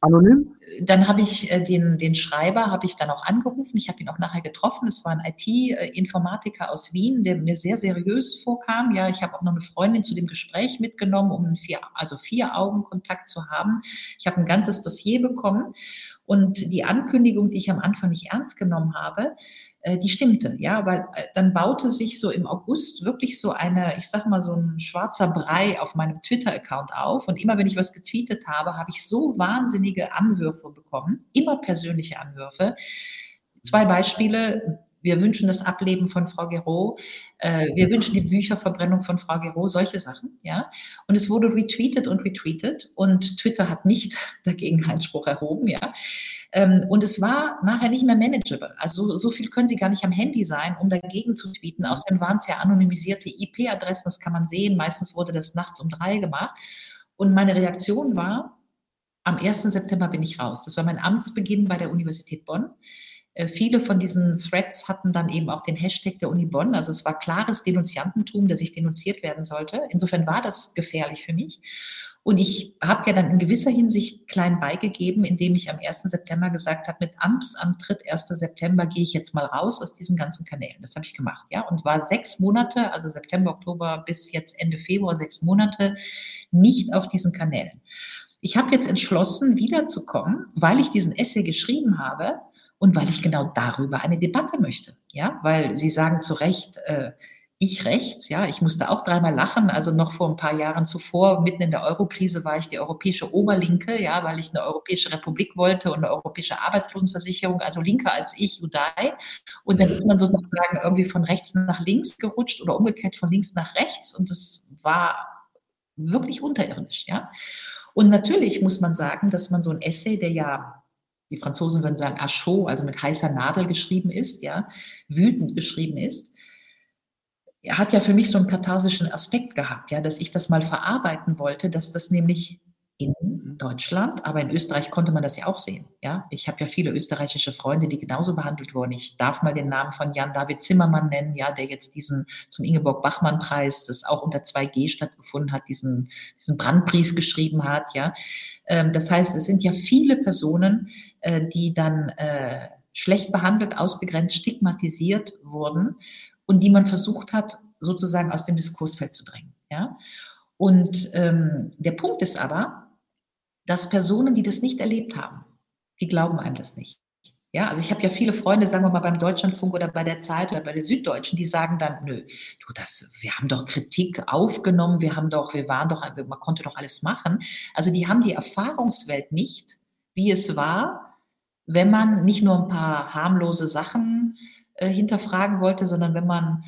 Anonym? Dann habe ich äh, den, den Schreiber, habe ich dann auch angerufen. Ich habe ihn auch nachher getroffen. Es war ein IT-Informatiker aus Wien, der mir sehr seriös vorkam. Ja, ich habe auch noch eine Freundin zu dem Gespräch mitgenommen, um einen vier, also vier Augen Kontakt zu haben. Ich habe ein ganzes Dossier bekommen und die Ankündigung, die ich am Anfang nicht ernst genommen habe, äh, die stimmte, ja, weil äh, dann baute sich so im August wirklich so eine, ich sag mal, so ein schwarzer Brei auf meinem Twitter-Account auf. Und immer wenn ich was getweetet habe, habe ich so wahnsinnige Anwürfe bekommen, immer persönliche Anwürfe. Zwei Beispiele. Wir wünschen das Ableben von Frau Gero. Äh, wir wünschen die Bücherverbrennung von Frau Gero, solche Sachen, ja. Und es wurde retweetet und retweetet und Twitter hat nicht dagegen Einspruch erhoben, ja. Ähm, und es war nachher nicht mehr manageable. Also so viel können Sie gar nicht am Handy sein, um dagegen zu tweeten. Außerdem waren es ja anonymisierte IP-Adressen, das kann man sehen. Meistens wurde das nachts um drei gemacht. Und meine Reaktion war, am 1. September bin ich raus. Das war mein Amtsbeginn bei der Universität Bonn. Äh, viele von diesen Threads hatten dann eben auch den Hashtag der Uni Bonn. Also es war klares Denunziantentum, dass ich denunziert werden sollte. Insofern war das gefährlich für mich. Und ich habe ja dann in gewisser Hinsicht klein beigegeben, indem ich am 1. September gesagt habe, mit Amtsantritt 1. September gehe ich jetzt mal raus aus diesen ganzen Kanälen. Das habe ich gemacht, ja, und war sechs Monate, also September, Oktober bis jetzt Ende Februar, sechs Monate nicht auf diesen Kanälen. Ich habe jetzt entschlossen, wiederzukommen, weil ich diesen Essay geschrieben habe und weil ich genau darüber eine Debatte möchte, ja, weil Sie sagen zu Recht, äh, ich rechts, ja, ich musste auch dreimal lachen. Also noch vor ein paar Jahren zuvor, mitten in der Eurokrise, war ich die europäische Oberlinke, ja, weil ich eine europäische Republik wollte und eine europäische Arbeitslosenversicherung, also linker als ich, Udai. Und dann ist man sozusagen irgendwie von rechts nach links gerutscht oder umgekehrt von links nach rechts. Und das war wirklich unterirdisch, ja. Und natürlich muss man sagen, dass man so ein Essay, der ja die Franzosen würden sagen, à chaud, also mit heißer Nadel geschrieben ist, ja, wütend geschrieben ist, hat ja für mich so einen katharsischen Aspekt gehabt, ja, dass ich das mal verarbeiten wollte, dass das nämlich in Deutschland, aber in Österreich konnte man das ja auch sehen. Ja, ich habe ja viele österreichische Freunde, die genauso behandelt wurden. Ich darf mal den Namen von Jan David Zimmermann nennen, ja, der jetzt diesen zum Ingeborg Bachmann Preis, das auch unter 2G stattgefunden hat, diesen diesen Brandbrief geschrieben hat. Ja, ähm, das heißt, es sind ja viele Personen, äh, die dann äh, schlecht behandelt, ausgegrenzt, stigmatisiert wurden und die man versucht hat, sozusagen aus dem Diskursfeld zu drängen. Ja? Und ähm, der Punkt ist aber, dass Personen, die das nicht erlebt haben, die glauben einem das nicht. Ja, also ich habe ja viele Freunde, sagen wir mal beim Deutschlandfunk oder bei der Zeit oder bei der Süddeutschen, die sagen dann, nö, du, das, wir haben doch Kritik aufgenommen, wir haben doch, wir waren doch, man konnte doch alles machen. Also die haben die Erfahrungswelt nicht, wie es war, wenn man nicht nur ein paar harmlose Sachen äh, hinterfragen wollte, sondern wenn man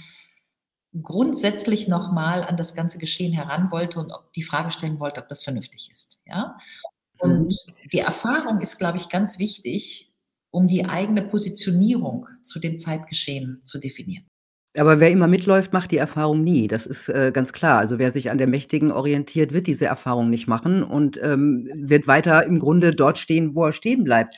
grundsätzlich nochmal an das ganze Geschehen heran wollte und ob die Frage stellen wollte, ob das vernünftig ist. Ja? Und mhm. die Erfahrung ist, glaube ich, ganz wichtig, um die eigene Positionierung zu dem Zeitgeschehen zu definieren. Aber wer immer mitläuft, macht die Erfahrung nie. Das ist äh, ganz klar. Also wer sich an der Mächtigen orientiert, wird diese Erfahrung nicht machen und ähm, wird weiter im Grunde dort stehen, wo er stehen bleibt.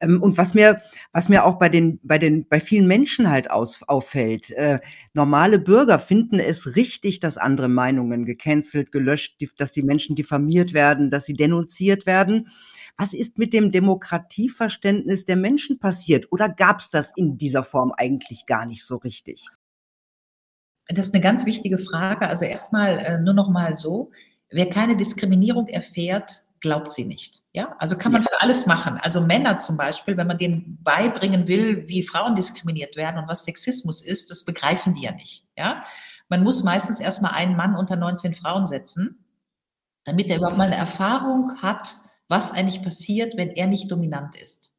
Ähm, und was mir, was mir auch bei den, bei den, bei vielen Menschen halt aus, auffällt, äh, normale Bürger finden es richtig, dass andere Meinungen gecancelt, gelöscht, die, dass die Menschen diffamiert werden, dass sie denunziert werden. Was ist mit dem Demokratieverständnis der Menschen passiert? Oder gab es das in dieser Form eigentlich gar nicht so richtig? Das ist eine ganz wichtige Frage. Also erstmal äh, nur noch mal so: Wer keine Diskriminierung erfährt, glaubt sie nicht. Ja, also kann man für alles machen. Also Männer zum Beispiel, wenn man denen beibringen will, wie Frauen diskriminiert werden und was Sexismus ist, das begreifen die ja nicht. Ja, man muss meistens erstmal einen Mann unter 19 Frauen setzen, damit er überhaupt mal eine Erfahrung hat, was eigentlich passiert, wenn er nicht dominant ist.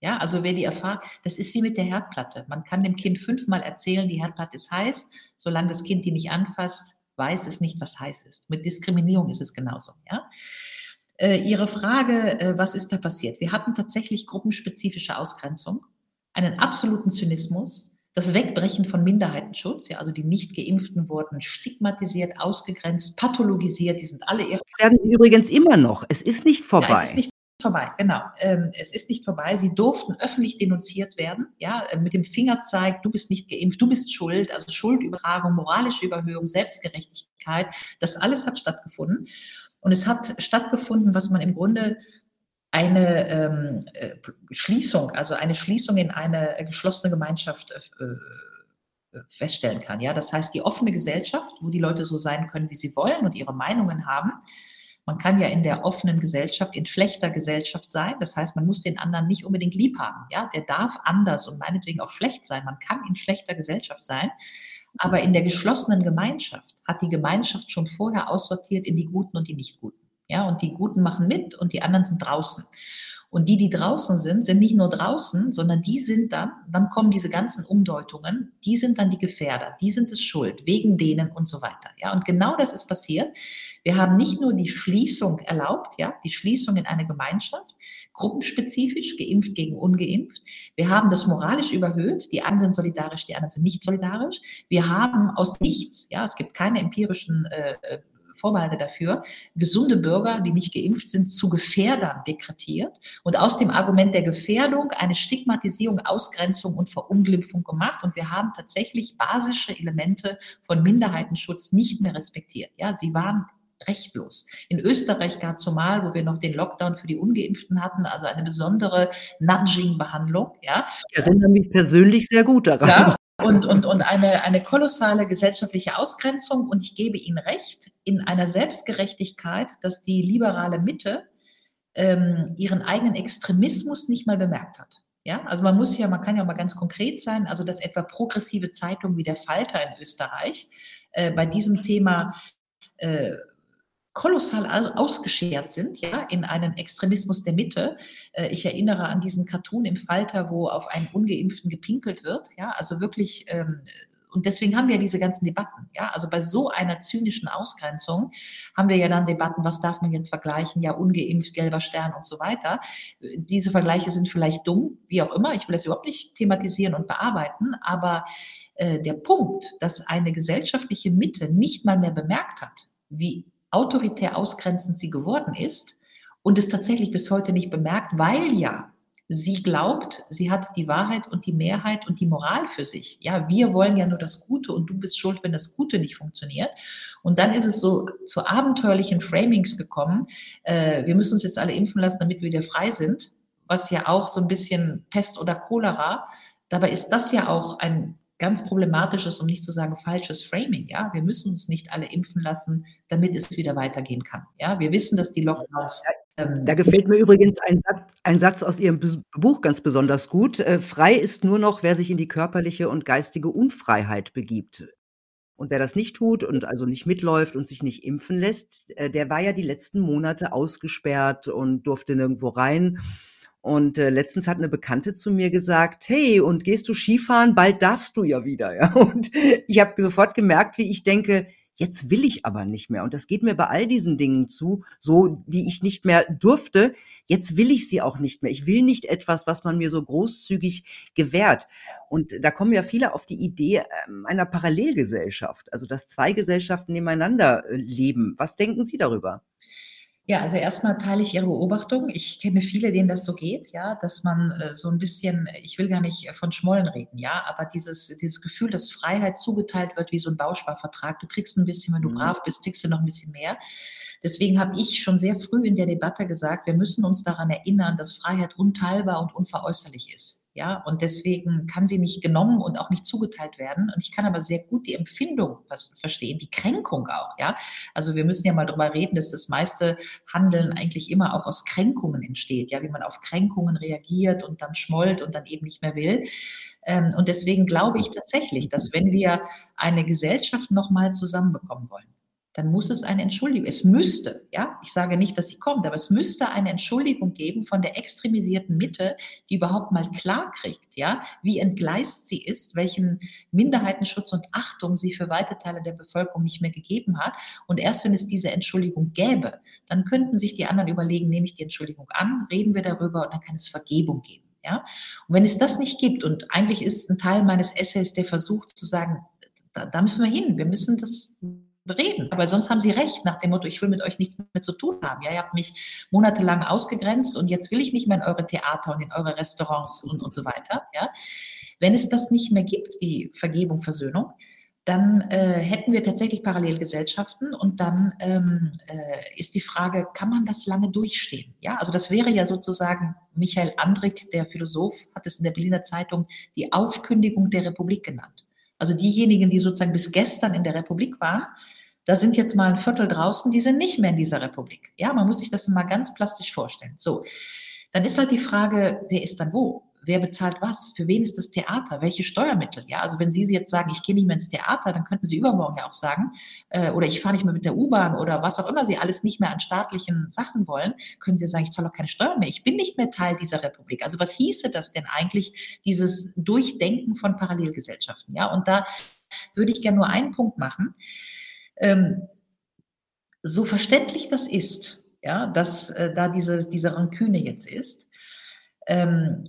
Ja, also wer die Erfahrung, das ist wie mit der Herdplatte. Man kann dem Kind fünfmal erzählen, die Herdplatte ist heiß, solange das Kind die nicht anfasst, weiß es nicht, was heiß ist. Mit Diskriminierung ist es genauso. Ja. Äh, Ihre Frage, äh, was ist da passiert? Wir hatten tatsächlich gruppenspezifische Ausgrenzung, einen absoluten Zynismus, das Wegbrechen von Minderheitenschutz, ja, also die nicht geimpften wurden stigmatisiert, ausgegrenzt, pathologisiert, die sind alle irre. Werden sie übrigens immer noch. Es ist nicht vorbei. Ja, es ist nicht vorbei, genau. Ähm, es ist nicht vorbei. Sie durften öffentlich denunziert werden, ja, äh, mit dem Fingerzeig, du bist nicht geimpft, du bist schuld, also Schuldübertragung, moralische Überhöhung, Selbstgerechtigkeit, das alles hat stattgefunden. Und es hat stattgefunden, was man im Grunde eine ähm, äh, Schließung, also eine Schließung in eine geschlossene Gemeinschaft äh, äh, feststellen kann. Ja, das heißt, die offene Gesellschaft, wo die Leute so sein können, wie sie wollen und ihre Meinungen haben. Man kann ja in der offenen Gesellschaft, in schlechter Gesellschaft sein. Das heißt, man muss den anderen nicht unbedingt lieb haben. Ja, der darf anders und meinetwegen auch schlecht sein. Man kann in schlechter Gesellschaft sein. Aber in der geschlossenen Gemeinschaft hat die Gemeinschaft schon vorher aussortiert in die Guten und die Nicht-Guten. Ja, und die Guten machen mit und die anderen sind draußen. Und die, die draußen sind, sind nicht nur draußen, sondern die sind dann, dann kommen diese ganzen Umdeutungen, die sind dann die Gefährder, die sind es schuld, wegen denen und so weiter. Ja, und genau das ist passiert. Wir haben nicht nur die Schließung erlaubt, ja, die Schließung in eine Gemeinschaft, gruppenspezifisch, geimpft gegen ungeimpft. Wir haben das moralisch überhöht. Die einen sind solidarisch, die anderen sind nicht solidarisch. Wir haben aus nichts, ja, es gibt keine empirischen äh, äh Vorbehalte dafür, gesunde Bürger, die nicht geimpft sind, zu Gefährdern dekretiert und aus dem Argument der Gefährdung eine Stigmatisierung, Ausgrenzung und Verunglimpfung gemacht. Und wir haben tatsächlich basische Elemente von Minderheitenschutz nicht mehr respektiert. Ja, sie waren rechtlos. In Österreich gar zumal, wo wir noch den Lockdown für die Ungeimpften hatten, also eine besondere Nudging-Behandlung. Ja. Ich erinnere mich persönlich sehr gut daran. Ja, und, und, und eine, eine kolossale gesellschaftliche Ausgrenzung. Und ich gebe Ihnen recht, in einer Selbstgerechtigkeit, dass die liberale Mitte ähm, ihren eigenen Extremismus nicht mal bemerkt hat. Ja, also man muss ja, man kann ja mal ganz konkret sein, also dass etwa progressive Zeitungen wie der Falter in Österreich äh, bei diesem Thema äh, kolossal ausgeschert sind, ja, in einen Extremismus der Mitte. Äh, ich erinnere an diesen Cartoon im Falter, wo auf einen Ungeimpften gepinkelt wird, ja, also wirklich, ähm, und deswegen haben wir diese ganzen Debatten, ja, also bei so einer zynischen Ausgrenzung haben wir ja dann Debatten, was darf man jetzt vergleichen, ja, ungeimpft, gelber Stern und so weiter. Diese Vergleiche sind vielleicht dumm, wie auch immer, ich will das überhaupt nicht thematisieren und bearbeiten, aber äh, der Punkt, dass eine gesellschaftliche Mitte nicht mal mehr bemerkt hat, wie autoritär ausgrenzend sie geworden ist und es tatsächlich bis heute nicht bemerkt, weil ja sie glaubt, sie hat die Wahrheit und die Mehrheit und die Moral für sich. Ja, wir wollen ja nur das Gute und du bist schuld, wenn das Gute nicht funktioniert. Und dann ist es so zu abenteuerlichen Framings gekommen. Äh, wir müssen uns jetzt alle impfen lassen, damit wir wieder frei sind, was ja auch so ein bisschen Pest oder Cholera. Dabei ist das ja auch ein ganz problematisches, um nicht zu sagen falsches Framing. Ja, wir müssen uns nicht alle impfen lassen, damit es wieder weitergehen kann. Ja, wir wissen, dass die Lockdowns Ähm, da gefällt mir übrigens ein Satz ein Satz aus Ihrem Buch ganz besonders gut. Äh, „Frei ist nur noch, wer sich in die körperliche und geistige Unfreiheit begibt.“ Und wer das nicht tut und also nicht mitläuft und sich nicht impfen lässt, äh, der war ja die letzten Monate ausgesperrt und durfte nirgendwo rein. Und, äh, letztens hat 'ne Bekannte zu mir gesagt: „Hey, und gehst du Skifahren? Bald darfst du ja wieder“, ja? Und ich habe sofort gemerkt, wie ich denke: Jetzt will ich aber nicht mehr. Und das geht mir bei all diesen Dingen zu, so die ich nicht mehr durfte. Jetzt will ich sie auch nicht mehr. Ich will nicht etwas, was man mir so großzügig gewährt. Und da kommen ja viele auf die Idee ähm, einer Parallelgesellschaft, also dass zwei Gesellschaften nebeneinander äh, leben. Was denken Sie darüber? Ja, also erstmal teile ich Ihre Beobachtung. Ich kenne viele, denen das so geht, ja, dass man äh, so ein bisschen, ich will gar nicht von Schmollen reden, ja, aber dieses, dieses Gefühl, dass Freiheit zugeteilt wird wie so ein Bausparvertrag. Du kriegst ein bisschen, wenn du mhm. brav bist, kriegst du noch ein bisschen mehr. Deswegen habe ich schon sehr früh in der Debatte gesagt, wir müssen uns daran erinnern, dass Freiheit unteilbar und unveräußerlich ist. Ja, und deswegen kann sie nicht genommen und auch nicht zugeteilt werden. Und ich kann aber sehr gut die Empfindung verstehen, die Kränkung auch. Ja, also wir müssen ja mal drüber reden, dass das meiste Handeln eigentlich immer auch aus Kränkungen entsteht. Ja, wie man auf Kränkungen reagiert und dann schmollt und dann eben nicht mehr will. Ähm, und deswegen glaube ich tatsächlich, dass wenn wir eine Gesellschaft nochmal zusammenbekommen wollen, dann muss es eine Entschuldigung, es müsste, ja, ich sage nicht, dass sie kommt, aber es müsste eine Entschuldigung geben von der extremisierten Mitte, die überhaupt mal klar kriegt, ja, wie entgleist sie ist, welchen Minderheitenschutz und Achtung sie für weite Teile der Bevölkerung nicht mehr gegeben hat. Und erst wenn es diese Entschuldigung gäbe, dann könnten sich die anderen überlegen, nehme ich die Entschuldigung an, reden wir darüber und dann kann es Vergebung geben. Ja? Und wenn es das nicht gibt, und eigentlich ist ein Teil meines Essays der Versuch zu sagen, da, da müssen wir hin, wir müssen das reden. Aber sonst haben sie recht nach dem Motto, ich will mit euch nichts mehr zu tun haben. Ja, ihr habt mich monatelang ausgegrenzt und jetzt will ich nicht mehr in eure Theater und in eure Restaurants und, und so weiter. Ja, wenn es das nicht mehr gibt, die Vergebung, Versöhnung, dann äh, hätten wir tatsächlich Parallelgesellschaften und dann ähm, äh, ist die Frage, kann man das lange durchstehen? Ja, also das wäre ja sozusagen, Michael Andrik, der Philosoph, hat es in der Berliner Zeitung die Aufkündigung der Republik genannt. Also diejenigen, die sozusagen bis gestern in der Republik waren, da sind jetzt mal ein Viertel draußen, die sind nicht mehr in dieser Republik. Ja, man muss sich das mal ganz plastisch vorstellen. So, dann ist halt die Frage, wer ist dann wo? Wer bezahlt was? Für wen ist das Theater? Welche Steuermittel? Ja, also wenn Sie jetzt sagen, ich gehe nicht mehr ins Theater, dann könnten Sie übermorgen ja auch sagen, äh, oder ich fahre nicht mehr mit der U-Bahn oder was auch immer Sie alles nicht mehr an staatlichen Sachen wollen, können Sie sagen, ich zahle auch keine Steuern mehr. Ich bin nicht mehr Teil dieser Republik. Also was hieße das denn eigentlich, dieses Durchdenken von Parallelgesellschaften? Ja, und da würde ich gerne nur einen Punkt machen. Ähm, so verständlich das ist, ja, dass äh, da diese, diese Ranküne jetzt ist, ähm,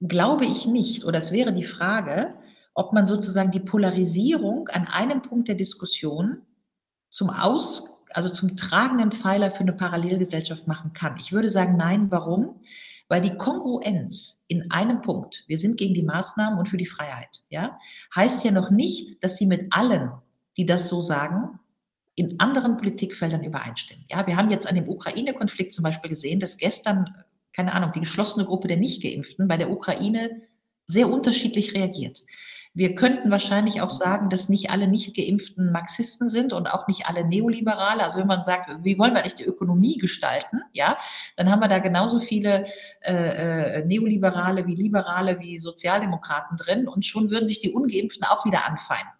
glaube ich nicht, oder es wäre die Frage, ob man sozusagen die Polarisierung an einem Punkt der Diskussion zum Aus, also zum tragenden Pfeiler für eine Parallelgesellschaft machen kann. Ich würde sagen, nein, warum? Weil die Kongruenz in einem Punkt, wir sind gegen die Maßnahmen und für die Freiheit, ja, heißt ja noch nicht, dass sie mit allen die das so sagen, in anderen Politikfeldern übereinstimmen. Ja, wir haben jetzt an dem Ukraine-Konflikt zum Beispiel gesehen, dass gestern, keine Ahnung, die geschlossene Gruppe der Nicht-Geimpften bei der Ukraine sehr unterschiedlich reagiert. Wir könnten wahrscheinlich auch sagen, dass nicht alle nicht geimpften Marxisten sind und auch nicht alle Neoliberale. Also wenn man sagt, wie wollen wir eigentlich die Ökonomie gestalten, ja, dann haben wir da genauso viele äh, äh, Neoliberale wie Liberale wie Sozialdemokraten drin und schon würden sich die Ungeimpften auch wieder anfeinden.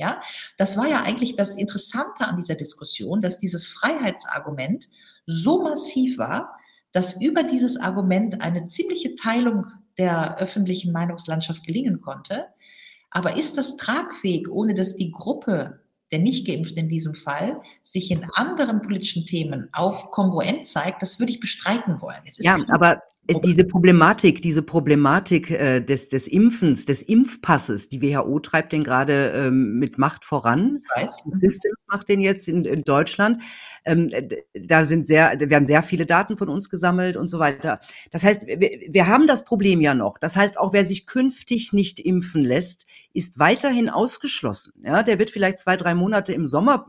Ja, das war ja eigentlich das Interessante an dieser Diskussion, dass dieses Freiheitsargument so massiv war, dass über dieses Argument eine ziemliche Teilung der öffentlichen Meinungslandschaft gelingen konnte. Aber ist das tragfähig, ohne dass die Gruppe der Nicht-Geimpften in diesem Fall, sich in anderen politischen Themen auch kongruent zeigt, das würde ich bestreiten wollen. ja, aber diese Problematik, diese Problematik äh, des, des Impfens, des Impfpasses, die WHO treibt den gerade ähm, mit Macht voran. Ich weiß. Systems macht den jetzt in, in Deutschland. Ähm, da sind sehr, da werden sehr viele Daten von uns gesammelt und so weiter. Das heißt, wir, wir haben das Problem ja noch. Das heißt, auch wer sich künftig nicht impfen lässt, ist weiterhin ausgeschlossen. Ja, der wird vielleicht zwei, drei Monate im Sommer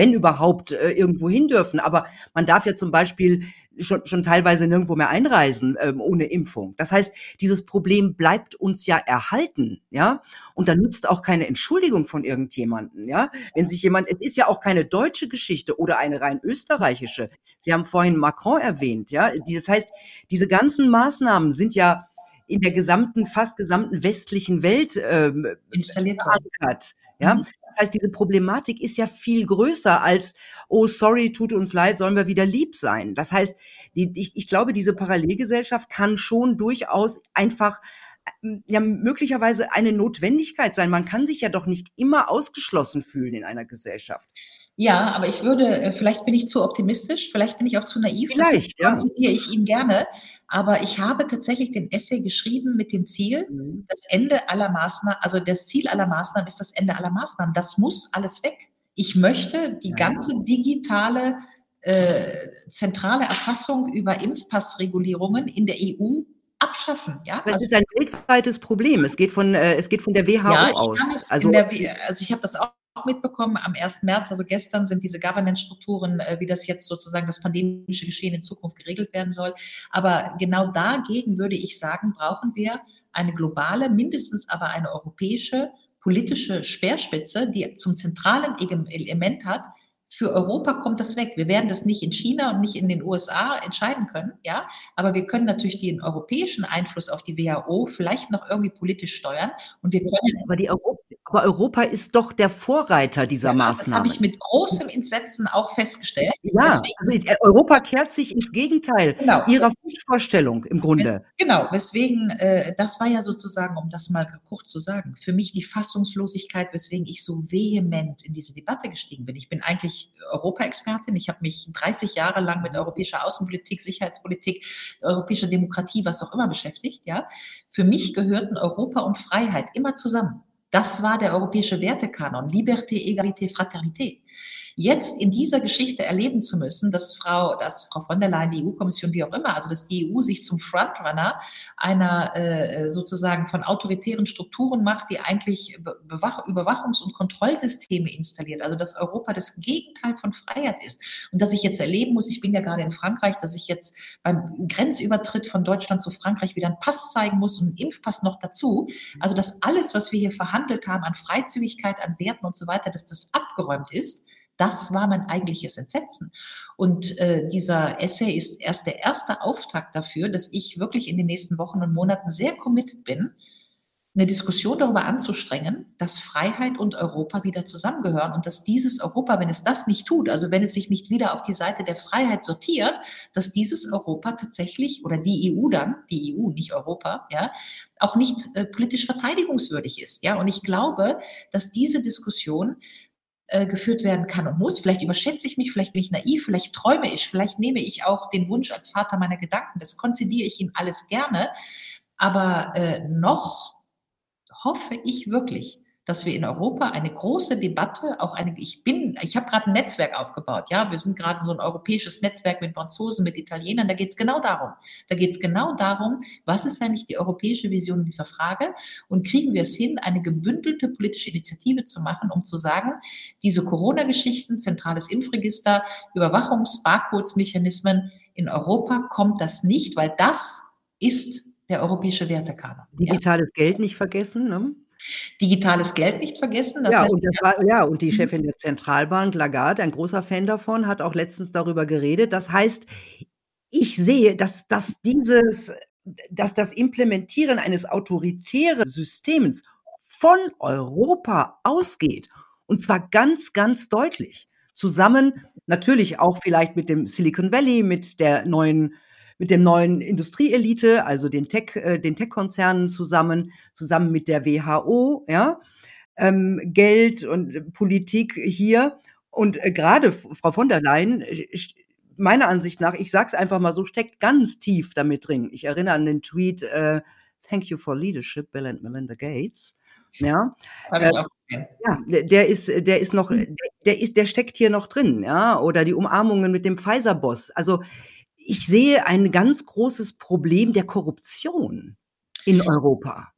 wenn überhaupt, äh, irgendwo hin dürfen. Aber man darf ja zum Beispiel schon, schon teilweise nirgendwo mehr einreisen ähm, ohne Impfung. Das heißt, dieses Problem bleibt uns ja erhalten, ja. Und da nutzt auch keine Entschuldigung von irgendjemanden, ja. Wenn sich jemand, es ist ja auch keine deutsche Geschichte oder eine rein österreichische. Sie haben vorhin Macron erwähnt, ja. Das heißt, diese ganzen Maßnahmen sind ja in der gesamten, fast gesamten westlichen Welt ähm, installiert verankert. Ja, mhm. das heißt, diese Problematik ist ja viel größer als, oh, sorry, tut uns leid, sollen wir wieder lieb sein. Das heißt, die, ich, ich glaube, diese Parallelgesellschaft kann schon durchaus einfach ja möglicherweise eine Notwendigkeit sein. Man kann sich ja doch nicht immer ausgeschlossen fühlen in einer Gesellschaft. Ja, aber ich würde, äh, vielleicht bin ich zu optimistisch, vielleicht bin ich auch zu naiv. Vielleicht, das konzipiere ich Ihnen gerne. Aber ich habe tatsächlich den Essay geschrieben mit dem Ziel, mhm. das Ende aller Maßnahmen, also das Ziel aller Maßnahmen ist das Ende aller Maßnahmen. Das muss alles weg. Ich möchte die ja. ganze digitale äh, zentrale Erfassung über Impfpassregulierungen in der EU abschaffen. Ja? Das also, ist ein weltweites Problem. Es geht von, äh, es geht von der WHO ja, aus. Also, also ich habe das auch mitbekommen, am 1. März, also gestern, sind diese Governance-Strukturen, äh, wie das jetzt sozusagen das pandemische Geschehen in Zukunft geregelt werden soll. Aber genau dagegen würde ich sagen, brauchen wir eine globale, mindestens aber eine europäische politische Speerspitze, die zum zentralen Element hat, für Europa kommt das weg. Wir werden das nicht in China und nicht in den USA entscheiden können, ja. Aber wir können natürlich den europäischen Einfluss auf die WHO vielleicht noch irgendwie politisch steuern und wir können. Aber die Europa aber Europa ist doch der Vorreiter dieser ja, Maßnahmen. Das habe ich mit großem Entsetzen auch festgestellt. Ja, also Europa kehrt sich ins Gegenteil genau. ihrer Vorstellung im Grunde. Genau, weswegen, äh, das war ja sozusagen, um das mal kurz zu sagen, für mich die Fassungslosigkeit, weswegen ich so vehement in diese Debatte gestiegen bin. Ich bin eigentlich Europa-Expertin. Ich habe mich 30 Jahre lang mit europäischer Außenpolitik, Sicherheitspolitik, europäischer Demokratie, was auch immer beschäftigt. Ja, Für mich gehörten Europa und Freiheit immer zusammen. Das war der europäische Wertekanon. Liberté, Egalité, Fraternité jetzt in dieser Geschichte erleben zu müssen, dass Frau, dass Frau von der Leyen, die EU-Kommission, wie auch immer, also dass die EU sich zum Frontrunner einer äh, sozusagen von autoritären Strukturen macht, die eigentlich Bewach Überwachungs- und Kontrollsysteme installiert, also dass Europa das Gegenteil von Freiheit ist. Und dass ich jetzt erleben muss, ich bin ja gerade in Frankreich, dass ich jetzt beim Grenzübertritt von Deutschland zu Frankreich wieder einen Pass zeigen muss und einen Impfpass noch dazu. Also dass alles, was wir hier verhandelt haben an Freizügigkeit, an Werten und so weiter, dass das abgeräumt ist. Das war mein eigentliches Entsetzen. Und äh, dieser Essay ist erst der erste Auftakt dafür, dass ich wirklich in den nächsten Wochen und Monaten sehr committed bin, eine Diskussion darüber anzustrengen, dass Freiheit und Europa wieder zusammengehören und dass dieses Europa, wenn es das nicht tut, also wenn es sich nicht wieder auf die Seite der Freiheit sortiert, dass dieses Europa tatsächlich oder die EU dann, die EU, nicht Europa, ja, auch nicht äh, politisch verteidigungswürdig ist, ja. Und ich glaube, dass diese Diskussion äh, geführt werden kann und muss. Vielleicht überschätze ich mich, vielleicht bin ich naiv, vielleicht träume ich, vielleicht nehme ich auch den Wunsch als Vater meiner Gedanken. Das konzidiere ich Ihnen alles gerne. Aber äh, noch hoffe ich wirklich, dass wir in Europa eine große Debatte, auch eine, ich bin, ich habe gerade ein Netzwerk aufgebaut, ja, wir sind gerade so ein europäisches Netzwerk mit Franzosen, mit Italienern, da geht es genau darum. Da geht es genau darum, was ist eigentlich die europäische Vision in dieser Frage und kriegen wir es hin, eine gebündelte politische Initiative zu machen, um zu sagen, diese Corona-Geschichten, zentrales Impfregister, Überwachungs-, Barcodes-Mechanismen in Europa kommt das nicht, weil das ist der europäische Wertekanon. Digitales ja. Geld nicht vergessen, ne? Digitales Geld nicht vergessen. Das ja, heißt, und das war, ja, und die mhm. Chefin der Zentralbank, Lagarde, ein großer Fan davon, hat auch letztens darüber geredet. Das heißt, ich sehe, dass, dass dieses, dass das Implementieren eines autoritären Systems von Europa ausgeht. Und zwar ganz, ganz deutlich. Zusammen natürlich auch vielleicht mit dem Silicon Valley, mit der neuen mit dem neuen Industrieelite, also den Tech, äh, den Tech-Konzernen zusammen, zusammen mit der WHO, ja, ähm, Geld und Politik hier. Und äh, gerade Frau von der Leyen, äh, meiner Ansicht nach, ich sage es einfach mal so, steckt ganz tief damit drin. Ich erinnere an den Tweet, äh, Thank you for leadership, Bill and Melinda Gates. Ja, äh, ja, der ist, der ist noch, der ist, der steckt hier noch drin, ja, oder die Umarmungen mit dem Pfizer-Boss. Also ich sehe ein ganz großes Problem der Korruption in Europa.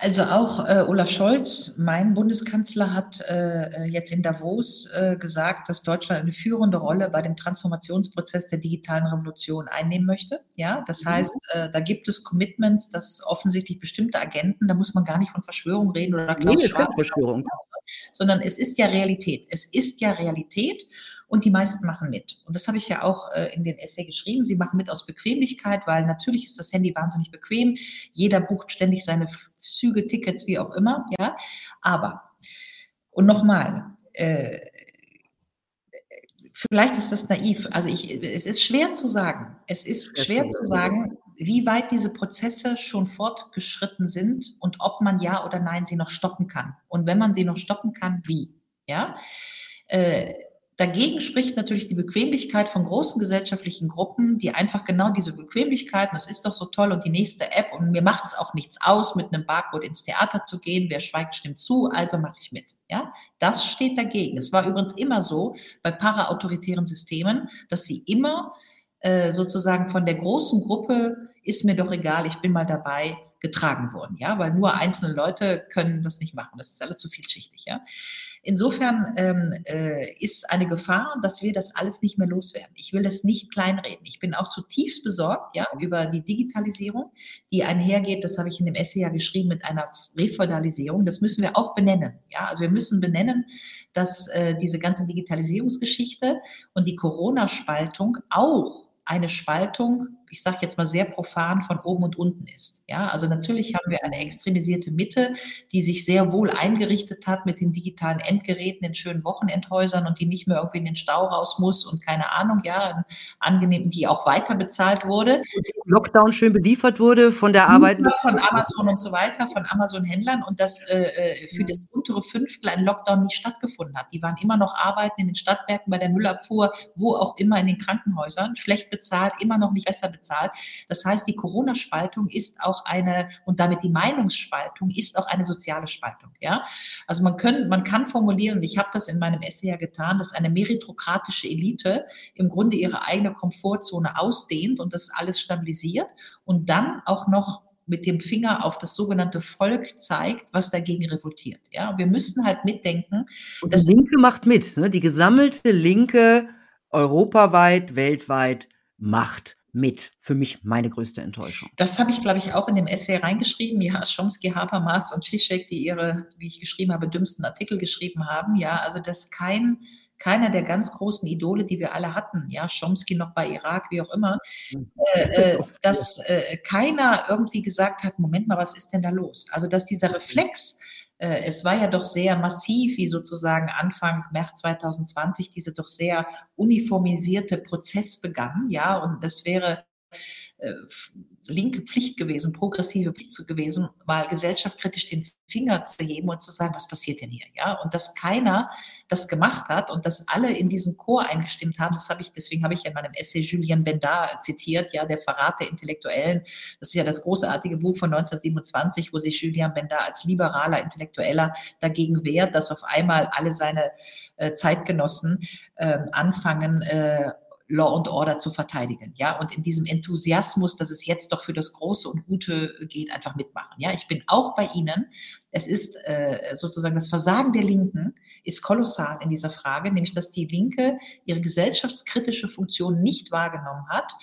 Also auch äh, Olaf Scholz, mein Bundeskanzler, hat äh, jetzt in Davos äh, gesagt, dass Deutschland eine führende Rolle bei dem Transformationsprozess der digitalen Revolution einnehmen möchte. Ja, das mhm. heißt, äh, da gibt es Commitments, dass offensichtlich bestimmte Agenten, da muss man gar nicht von Verschwörung reden oder Klaus nee, Schwab, Verschwörung. sondern es ist ja Realität. Es ist ja Realität und die meisten machen mit. Und das habe ich ja auch äh, in den Essay geschrieben. Sie machen mit aus Bequemlichkeit, weil natürlich ist das Handy wahnsinnig bequem. Jeder bucht ständig seine Züge, Tickets, wie auch immer. Ja, aber und nochmal. Äh, vielleicht ist das naiv. Also ich, es ist schwer zu sagen. Es ist schwer zu sagen, wie weit diese Prozesse schon fortgeschritten sind und ob man ja oder nein sie noch stoppen kann. Und wenn man sie noch stoppen kann, wie? Ja. Äh, Dagegen spricht natürlich die Bequemlichkeit von großen gesellschaftlichen Gruppen, die einfach genau diese Bequemlichkeiten, das ist doch so toll und die nächste App und mir macht es auch nichts aus, mit einem Barcode ins Theater zu gehen. Wer schweigt, stimmt zu, also mache ich mit. Ja, das steht dagegen. Es war übrigens immer so bei paraautoritären Systemen, dass sie immer äh, sozusagen von der großen Gruppe ist mir doch egal, ich bin mal dabei, getragen wurden, ja, weil nur einzelne Leute können das nicht machen. Das ist alles zu vielschichtig, ja. Insofern ähm, äh, ist eine Gefahr, dass wir das alles nicht mehr loswerden. Ich will das nicht kleinreden. Ich bin auch zutiefst besorgt ja, über die Digitalisierung, die einhergeht, das habe ich in dem Essay ja geschrieben, mit einer Refeudalisierung. Das müssen wir auch benennen. Ja? Also wir müssen benennen, dass äh, diese ganze Digitalisierungsgeschichte und die Corona-Spaltung auch eine Spaltung, ich sage jetzt mal sehr profan, von oben und unten ist. Ja, also natürlich haben wir eine extremisierte Mitte, die sich sehr wohl eingerichtet hat mit den digitalen Endgeräten in schönen Wochenendhäusern und die nicht mehr irgendwie in den Stau raus muss und keine Ahnung, ja, angenehm, die auch weiter bezahlt wurde. Lockdown schön beliefert wurde von der Arbeit. Von Amazon und so weiter, von Amazon-Händlern und dass äh, äh, für das untere Fünftel ein Lockdown nicht stattgefunden hat. Die waren immer noch arbeiten in den Stadtwerken, bei der Müllabfuhr, wo auch immer in den Krankenhäusern, schlecht bezahlt, immer noch nicht besser bezahlt. Das heißt, die Corona-Spaltung ist auch eine, und damit die Meinungsspaltung ist auch eine soziale Spaltung. Ja? Also man, können, man kann formulieren, und ich habe das in meinem Essay ja getan, dass eine meritokratische Elite im Grunde ihre eigene Komfortzone ausdehnt und das alles stabilisiert und dann auch noch mit dem Finger auf das sogenannte Volk zeigt, was dagegen revoltiert. Ja, wir müssen halt mitdenken. Und die Linke macht mit, ne? die gesammelte Linke europaweit, weltweit macht mit. Für mich meine größte Enttäuschung. Das habe ich, glaube ich, auch in dem Essay reingeschrieben. Ja, Chomsky, Habermas und Zizek, die ihre, wie ich geschrieben habe, dümmsten Artikel geschrieben haben. Ja, also dass kein keiner der ganz großen Idole, die wir alle hatten, ja, Chomsky noch bei Irak, wie auch immer, hm. äh, äh, dass äh, keiner irgendwie gesagt hat, Moment mal, was ist denn da los? Also, dass dieser Reflex, es war ja doch sehr massiv, wie sozusagen Anfang März 2020 diese doch sehr uniformisierte Prozess begann, ja, und das wäre äh, linke Pflicht gewesen, progressive Pflicht gewesen, mal gesellschaftskritisch den Finger zu heben und zu sagen, was passiert denn hier? Ja, und dass keiner das gemacht hat und dass alle in diesen Chor eingestimmt haben, das habe ich, deswegen habe ich in meinem Essay Julien Bendard zitiert, ja, der Verrat der Intellektuellen. Das ist ja das großartige Buch von 1927, wo sich Julien Bendard als liberaler Intellektueller dagegen wehrt, dass auf einmal alle seine äh, Zeitgenossen äh, anfangen, äh, Law and Order zu verteidigen. Ja, und in diesem Enthusiasmus, dass es jetzt doch für das Große und Gute geht, einfach mitmachen. Ja, ich bin auch bei Ihnen. Es ist äh, sozusagen das Versagen der Linken ist kolossal in dieser Frage, nämlich dass die Linke ihre gesellschaftskritische Funktion nicht wahrgenommen hat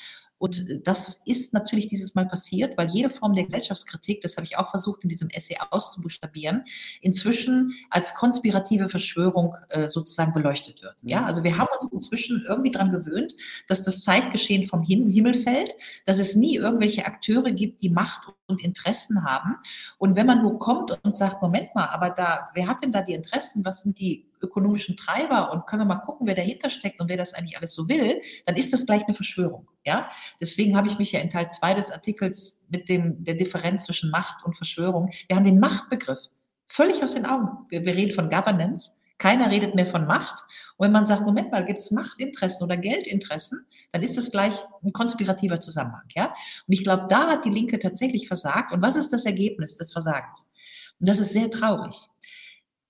und äh, das ist natürlich dieses Mal passiert, weil jede Form der Gesellschaftskritik, das habe ich auch versucht in diesem Essay auszubuchstabieren, inzwischen als konspirative Verschwörung äh, sozusagen beleuchtet wird. Ja, also wir haben uns inzwischen irgendwie daran gewöhnt, dass das Zeitgeschehen vom Himmel fällt, dass es nie irgendwelche Akteure gibt, die Macht und Interessen haben. Und wenn man nur kommt und sagt, Moment mal, aber da, wer hat denn da die Interessen? Was sind die ökonomischen Treiber und können wir mal gucken, wer dahinter steckt und wer das eigentlich alles so will, dann ist das gleich eine Verschwörung. Ja? Deswegen habe ich mich ja in Teil 2 des Artikels mit dem, der Differenz zwischen Macht und Verschwörung, wir haben den Machtbegriff völlig aus den Augen. Wir, wir reden von Governance. Keiner redet mehr von Macht. Und wenn man sagt, Moment mal, gibt es Machtinteressen oder Geldinteressen, dann ist das gleich ein konspirativer Zusammenhang. Ja? Und ich glaube, da hat die Linke tatsächlich versagt. Und was ist das Ergebnis des Versagens? Und das ist sehr traurig.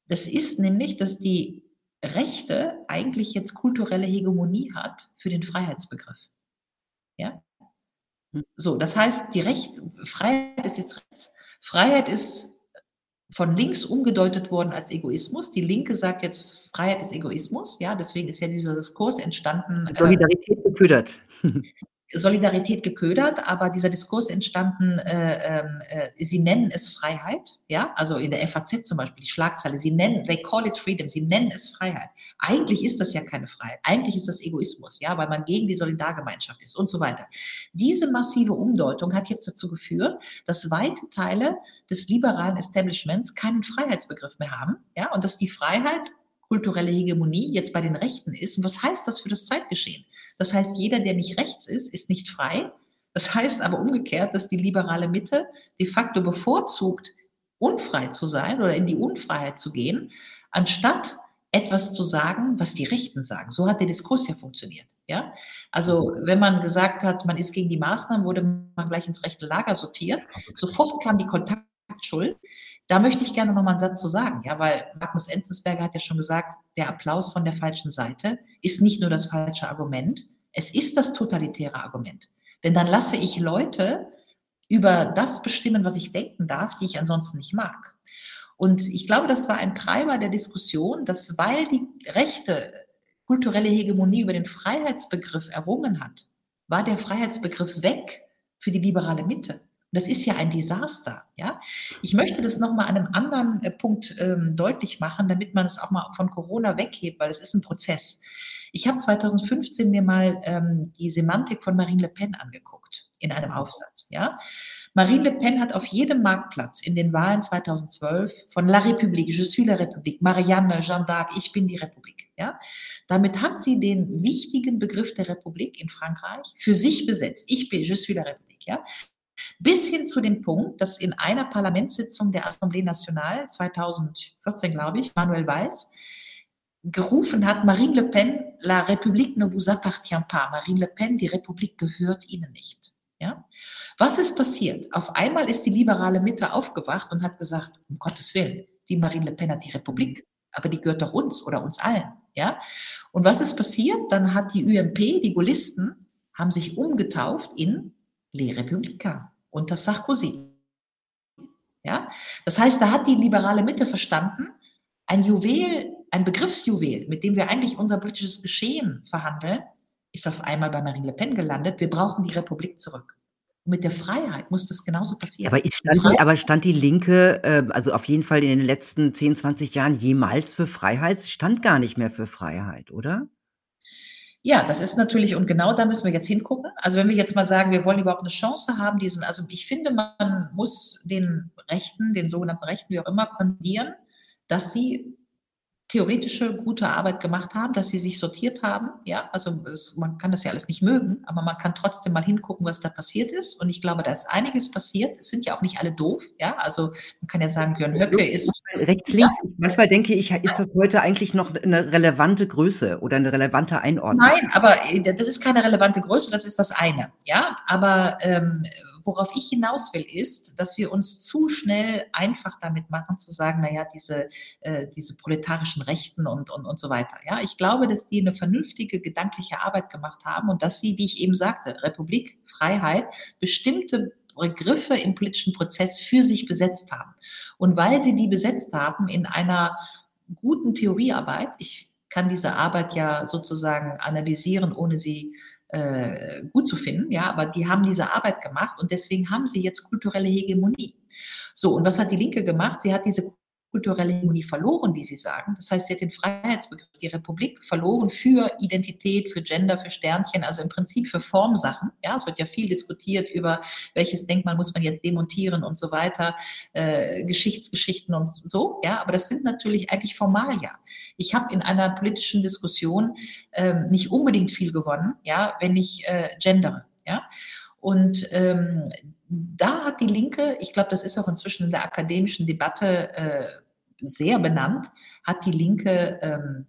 Das ist nämlich, dass die Rechte eigentlich jetzt kulturelle Hegemonie hat für den Freiheitsbegriff. Ja? Hm. So, das heißt, die Recht, Freiheit ist jetzt Rechts. Freiheit ist von links umgedeutet worden als Egoismus. Die Linke sagt jetzt, Freiheit ist Egoismus. Ja, deswegen ist ja dieser Diskurs entstanden. Solidarität äh, beködert. Solidarität geködert, aber dieser Diskurs entstanden, äh, ähm, äh, sie nennen es Freiheit, ja, also in der FAZ zum Beispiel, die Schlagzeile, sie nennen, they call it freedom, sie nennen es Freiheit. Eigentlich ist das ja keine Freiheit, eigentlich ist das Egoismus, ja, weil man gegen die Solidargemeinschaft ist und so weiter. Diese massive Umdeutung hat jetzt dazu geführt, dass weite Teile des liberalen Establishments keinen Freiheitsbegriff mehr haben, ja, und dass die Freiheit kulturelle Hegemonie jetzt bei den Rechten ist. Und was heißt das für das Zeitgeschehen? Das heißt, jeder, der nicht rechts ist, ist nicht frei. Das heißt aber umgekehrt, dass die liberale Mitte de facto bevorzugt, unfrei zu sein oder in die Unfreiheit zu gehen, anstatt etwas zu sagen, was die Rechten sagen. So hat der Diskurs ja funktioniert. Ja? Also wenn man gesagt hat, man ist gegen die Maßnahmen, wurde man gleich ins rechte Lager sortiert. Sofort kam die Kontaktschuld. Da möchte ich gerne noch mal einen Satz zu sagen, ja, weil Magnus Enzensberger hat ja schon gesagt, der Applaus von der falschen Seite ist nicht nur das falsche Argument, es ist das totalitäre Argument. Denn dann lasse ich Leute über das bestimmen, was ich denken darf, die ich ansonsten nicht mag. Und ich glaube, das war ein Treiber der Diskussion, dass weil die rechte kulturelle Hegemonie über den Freiheitsbegriff errungen hat, war der Freiheitsbegriff weg für die liberale Mitte das ist ja ein Desaster. Ja? Ich möchte das nochmal an einem anderen äh, Punkt ähm, deutlich machen, damit man es auch mal von Corona weghebt, weil es ist ein Prozess. Ich habe 2015 mir mal ähm, die Semantik von Marine Le Pen angeguckt in einem Aufsatz. Ja? Marine Le Pen hat auf jedem Marktplatz in den Wahlen 2012 von La République, Je suis la République, Marianne, Jeanne d'Arc, ich bin die Republik. Ja? Damit hat sie den wichtigen Begriff der Republik in Frankreich für sich besetzt. Ich bin, je suis la République. Ja? Bis hin zu dem Punkt, dass in einer Parlamentssitzung der Assemblée Nationale 2014, glaube ich, Manuel Valls, gerufen hat, Marine Le Pen, la République ne vous appartient pas. Marine Le Pen, die Republik gehört Ihnen nicht. Ja? Was ist passiert? Auf einmal ist die liberale Mitte aufgewacht und hat gesagt, um Gottes Willen, die Marine Le Pen hat die Republik, aber die gehört doch uns oder uns allen. Ja? Und was ist passiert? Dann hat die UMP, die Gaullisten, haben sich umgetauft in Les Républicains unter Sarkozy. Ja? Das heißt, da hat die liberale Mitte verstanden, ein Juwel, ein Begriffsjuwel, mit dem wir eigentlich unser politisches Geschehen verhandeln, ist auf einmal bei Marine Le Pen gelandet. Wir brauchen die Republik zurück. Und mit der Freiheit muss das genauso passieren. Aber, stand, aber stand die Linke, äh, also auf jeden Fall in den letzten 10, 20 Jahren jemals für Freiheit? Stand gar nicht mehr für Freiheit, oder? Ja, das ist natürlich, und genau da müssen wir jetzt hingucken. Also wenn wir jetzt mal sagen, wir wollen überhaupt eine Chance haben, diesen, also ich finde, man muss den Rechten, den sogenannten Rechten, wie auch immer, kondieren, dass sie theoretische gute Arbeit gemacht haben, dass sie sich sortiert haben. Ja, also es, man kann das ja alles nicht mögen, aber man kann trotzdem mal hingucken, was da passiert ist. Und ich glaube, da ist einiges passiert. Es sind ja auch nicht alle doof. Ja, also man kann ja sagen, Björn Höcke ist rechts links. Ja. Manchmal denke ich, ist das heute eigentlich noch eine relevante Größe oder eine relevante Einordnung? Nein, aber äh, das ist keine relevante Größe. Das ist das eine. Ja, aber ähm, worauf ich hinaus will, ist, dass wir uns zu schnell einfach damit machen, zu sagen, naja, diese, äh, diese proletarischen Rechten und, und, und so weiter. Ja, ich glaube, dass die eine vernünftige gedankliche Arbeit gemacht haben und dass sie, wie ich eben sagte, Republik, Freiheit, bestimmte Begriffe im politischen Prozess für sich besetzt haben. Und weil sie die besetzt haben in einer guten Theoriearbeit, ich kann diese Arbeit ja sozusagen analysieren, ohne sie äh, gut zu finden, ja, aber die haben diese Arbeit gemacht und deswegen haben sie jetzt kulturelle Hegemonie. So, und was hat die Linke gemacht? Sie hat diese kulturelle Hegemonie verloren, wie Sie sagen. Das heißt, sie hat den Freiheitsbegriff, die Republik verloren für Identität, für Gender, für Sternchen, also im Prinzip für Formsachen. Ja, es wird ja viel diskutiert über, welches Denkmal muss man jetzt demontieren und so weiter, äh, Geschichtsgeschichten und so. Ja, aber das sind natürlich eigentlich Formalia. Ich habe in einer politischen Diskussion ähm, nicht unbedingt viel gewonnen, ja, wenn ich äh, gendere. Ja, und ähm, da hat die Linke, ich glaube, das ist auch inzwischen in der akademischen Debatte äh, sehr benannt, hat die Linke ähm,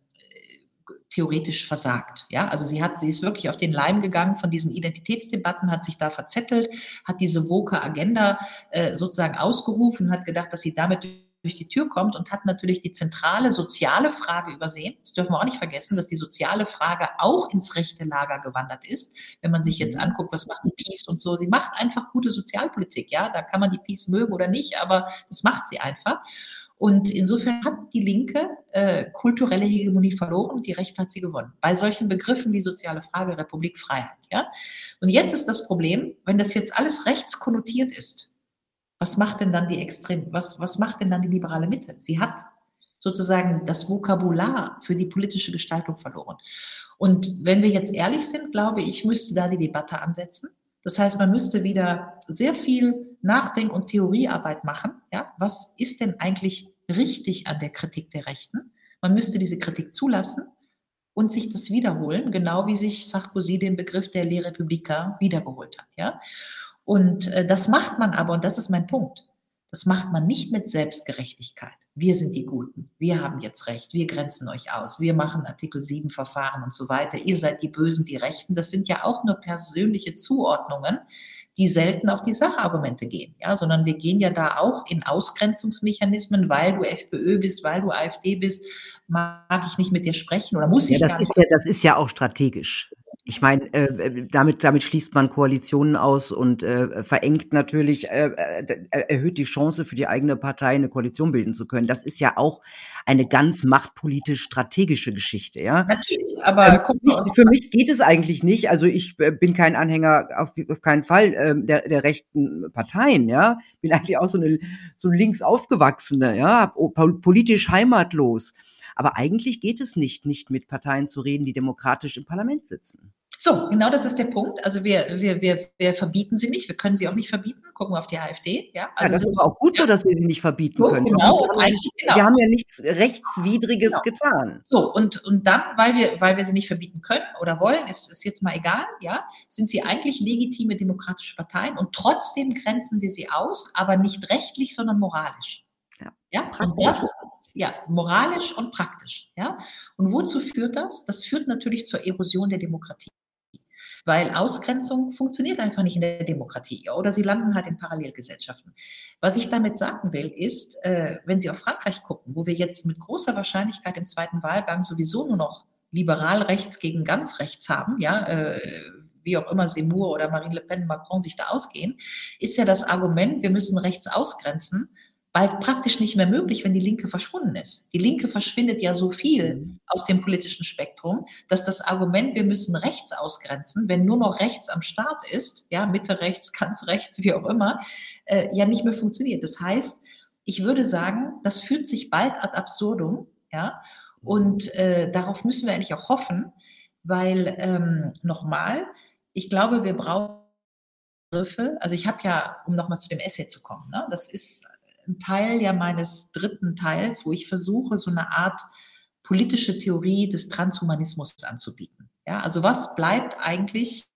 theoretisch versagt. Ja, also sie hat, sie ist wirklich auf den Leim gegangen von diesen Identitätsdebatten, hat sich da verzettelt, hat diese woke Agenda äh, sozusagen ausgerufen, hat gedacht, dass sie damit die Tür kommt und hat natürlich die zentrale soziale Frage übersehen. Das dürfen wir auch nicht vergessen, dass die soziale Frage auch ins rechte Lager gewandert ist. Wenn man sich jetzt mhm. anguckt, was macht die Peace und so, sie macht einfach gute Sozialpolitik. Ja, da kann man die Peace mögen oder nicht, aber das macht sie einfach. Und insofern hat die Linke äh, kulturelle Hegemonie verloren und die Rechte hat sie gewonnen. Bei solchen Begriffen wie soziale Frage, Republik, Freiheit. Ja? Und jetzt ist das Problem, wenn das jetzt alles rechts konnotiert ist, was macht denn dann die Extrem, was, was macht denn dann die liberale Mitte? Sie hat sozusagen das Vokabular für die politische Gestaltung verloren. Und wenn wir jetzt ehrlich sind, glaube ich, müsste da die Debatte ansetzen. Das heißt, man müsste wieder sehr viel Nachdenk- und Theoriearbeit machen. Ja, was ist denn eigentlich richtig an der Kritik der Rechten? Man müsste diese Kritik zulassen und sich das wiederholen, genau wie sich Sarkozy den Begriff der Les Républicains wiedergeholt hat. Ja? Und äh, das macht man aber, und das ist mein Punkt, das macht man nicht mit Selbstgerechtigkeit. Wir sind die Guten, wir haben jetzt Recht, wir grenzen euch aus, wir machen Artikel 7 Verfahren und so weiter, ihr seid die Bösen, die Rechten. Das sind ja auch nur persönliche Zuordnungen, die selten auf die Sachargumente gehen, ja, sondern wir gehen ja da auch in Ausgrenzungsmechanismen, weil du FPÖ bist, weil du AfD bist, mag ich nicht mit dir sprechen oder muss ja, ich das gar nicht. Ja, das ist ja auch strategisch. Ich meine, äh, äh, damit damit schließt man Koalitionen aus und, äh, verengt natürlich äh, äh, erhöht die Chance für die eigene Partei, eine Koalition bilden zu können. Das ist ja auch eine ganz machtpolitisch strategische Geschichte, ja? Natürlich, aber ähm, guck mal, für mich geht es eigentlich nicht. Also, ich äh, bin kein Anhänger auf auf keinen Fall, ähm, der der rechten Parteien, ja? Bin eigentlich auch so eine so links Aufgewachsene, ja, politisch heimatlos. Aber eigentlich geht es nicht, nicht mit Parteien zu reden, die demokratisch im Parlament sitzen. So, genau das ist der Punkt. Also wir, wir, wir, wir verbieten sie nicht, wir können sie auch nicht verbieten. Gucken wir auf die AfD. Ja, also ja das ist auch gut so, dass wir sie nicht verbieten so, können. Genau, wir, haben, genau. wir haben ja nichts Rechtswidriges genau. getan. So, und, und dann, weil wir, weil wir sie nicht verbieten können oder wollen, ist, ist jetzt mal egal, ja, sind sie eigentlich legitime demokratische Parteien und trotzdem grenzen wir sie aus, aber nicht rechtlich, sondern moralisch. Ja, ja? und das ist ja moralisch und praktisch. Ja, und wozu führt das? Das führt natürlich zur Erosion der Demokratie. Weil Ausgrenzung funktioniert einfach nicht in der Demokratie oder sie landen halt in Parallelgesellschaften. Was ich damit sagen will, ist, äh, wenn Sie auf Frankreich gucken, wo wir jetzt mit großer Wahrscheinlichkeit im zweiten Wahlgang sowieso nur noch liberal rechts gegen ganz rechts haben, ja, äh, wie auch immer Seymour oder Marine Le Pen, Macron sich da ausgehen, ist ja das Argument, wir müssen rechts ausgrenzen, bald praktisch nicht mehr möglich, wenn die Linke verschwunden ist. Die Linke verschwindet ja so viel mhm. aus dem politischen Spektrum, dass das Argument, wir müssen rechts ausgrenzen, wenn nur noch rechts am Start ist, ja, Mitte rechts, ganz rechts, wie auch immer, äh, ja nicht mehr funktioniert. Das heißt, ich würde sagen, das führt sich bald ad absurdum, ja, und äh, darauf müssen wir eigentlich auch hoffen, weil ähm, nochmal, ich glaube, wir brauchen Begriffe. Also ich habe ja, um nochmal zu dem Essay zu kommen, ne, das ist ein Teil ja meines dritten Teils, wo ich versuche, so eine Art politische Theorie des Transhumanismus anzubieten. Ja, also was bleibt eigentlich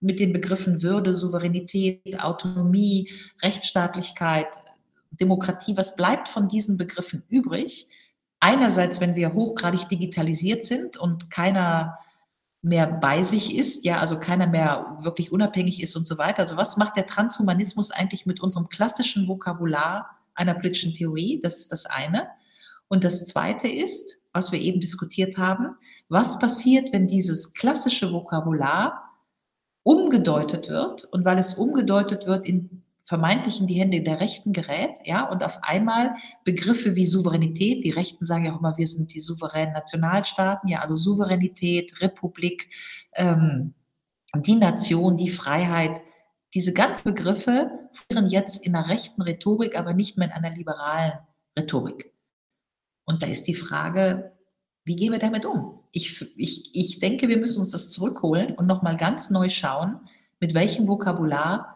mit den Begriffen Würde, Souveränität, Autonomie, Rechtsstaatlichkeit, Demokratie, was bleibt von diesen Begriffen übrig? Einerseits, wenn wir hochgradig digitalisiert sind und keiner mehr bei sich ist, ja, also keiner mehr wirklich unabhängig ist und so weiter. Also was macht der Transhumanismus eigentlich mit unserem klassischen Vokabular einer politischen Theorie? Das ist das eine. Und das zweite ist, was wir eben diskutiert haben, was passiert, wenn dieses klassische Vokabular umgedeutet wird und weil es umgedeutet wird in vermeintlich in die Hände der Rechten gerät, ja, und auf einmal Begriffe wie Souveränität, die Rechten sagen ja auch immer, wir sind die souveränen Nationalstaaten, ja, also Souveränität, Republik, ähm, die Nation, die Freiheit, diese ganzen Begriffe führen jetzt in einer rechten Rhetorik, aber nicht mehr in einer liberalen Rhetorik. Und da ist die Frage, wie gehen wir damit um? Ich, ich, ich denke, wir müssen uns das zurückholen und nochmal ganz neu schauen, mit welchem Vokabular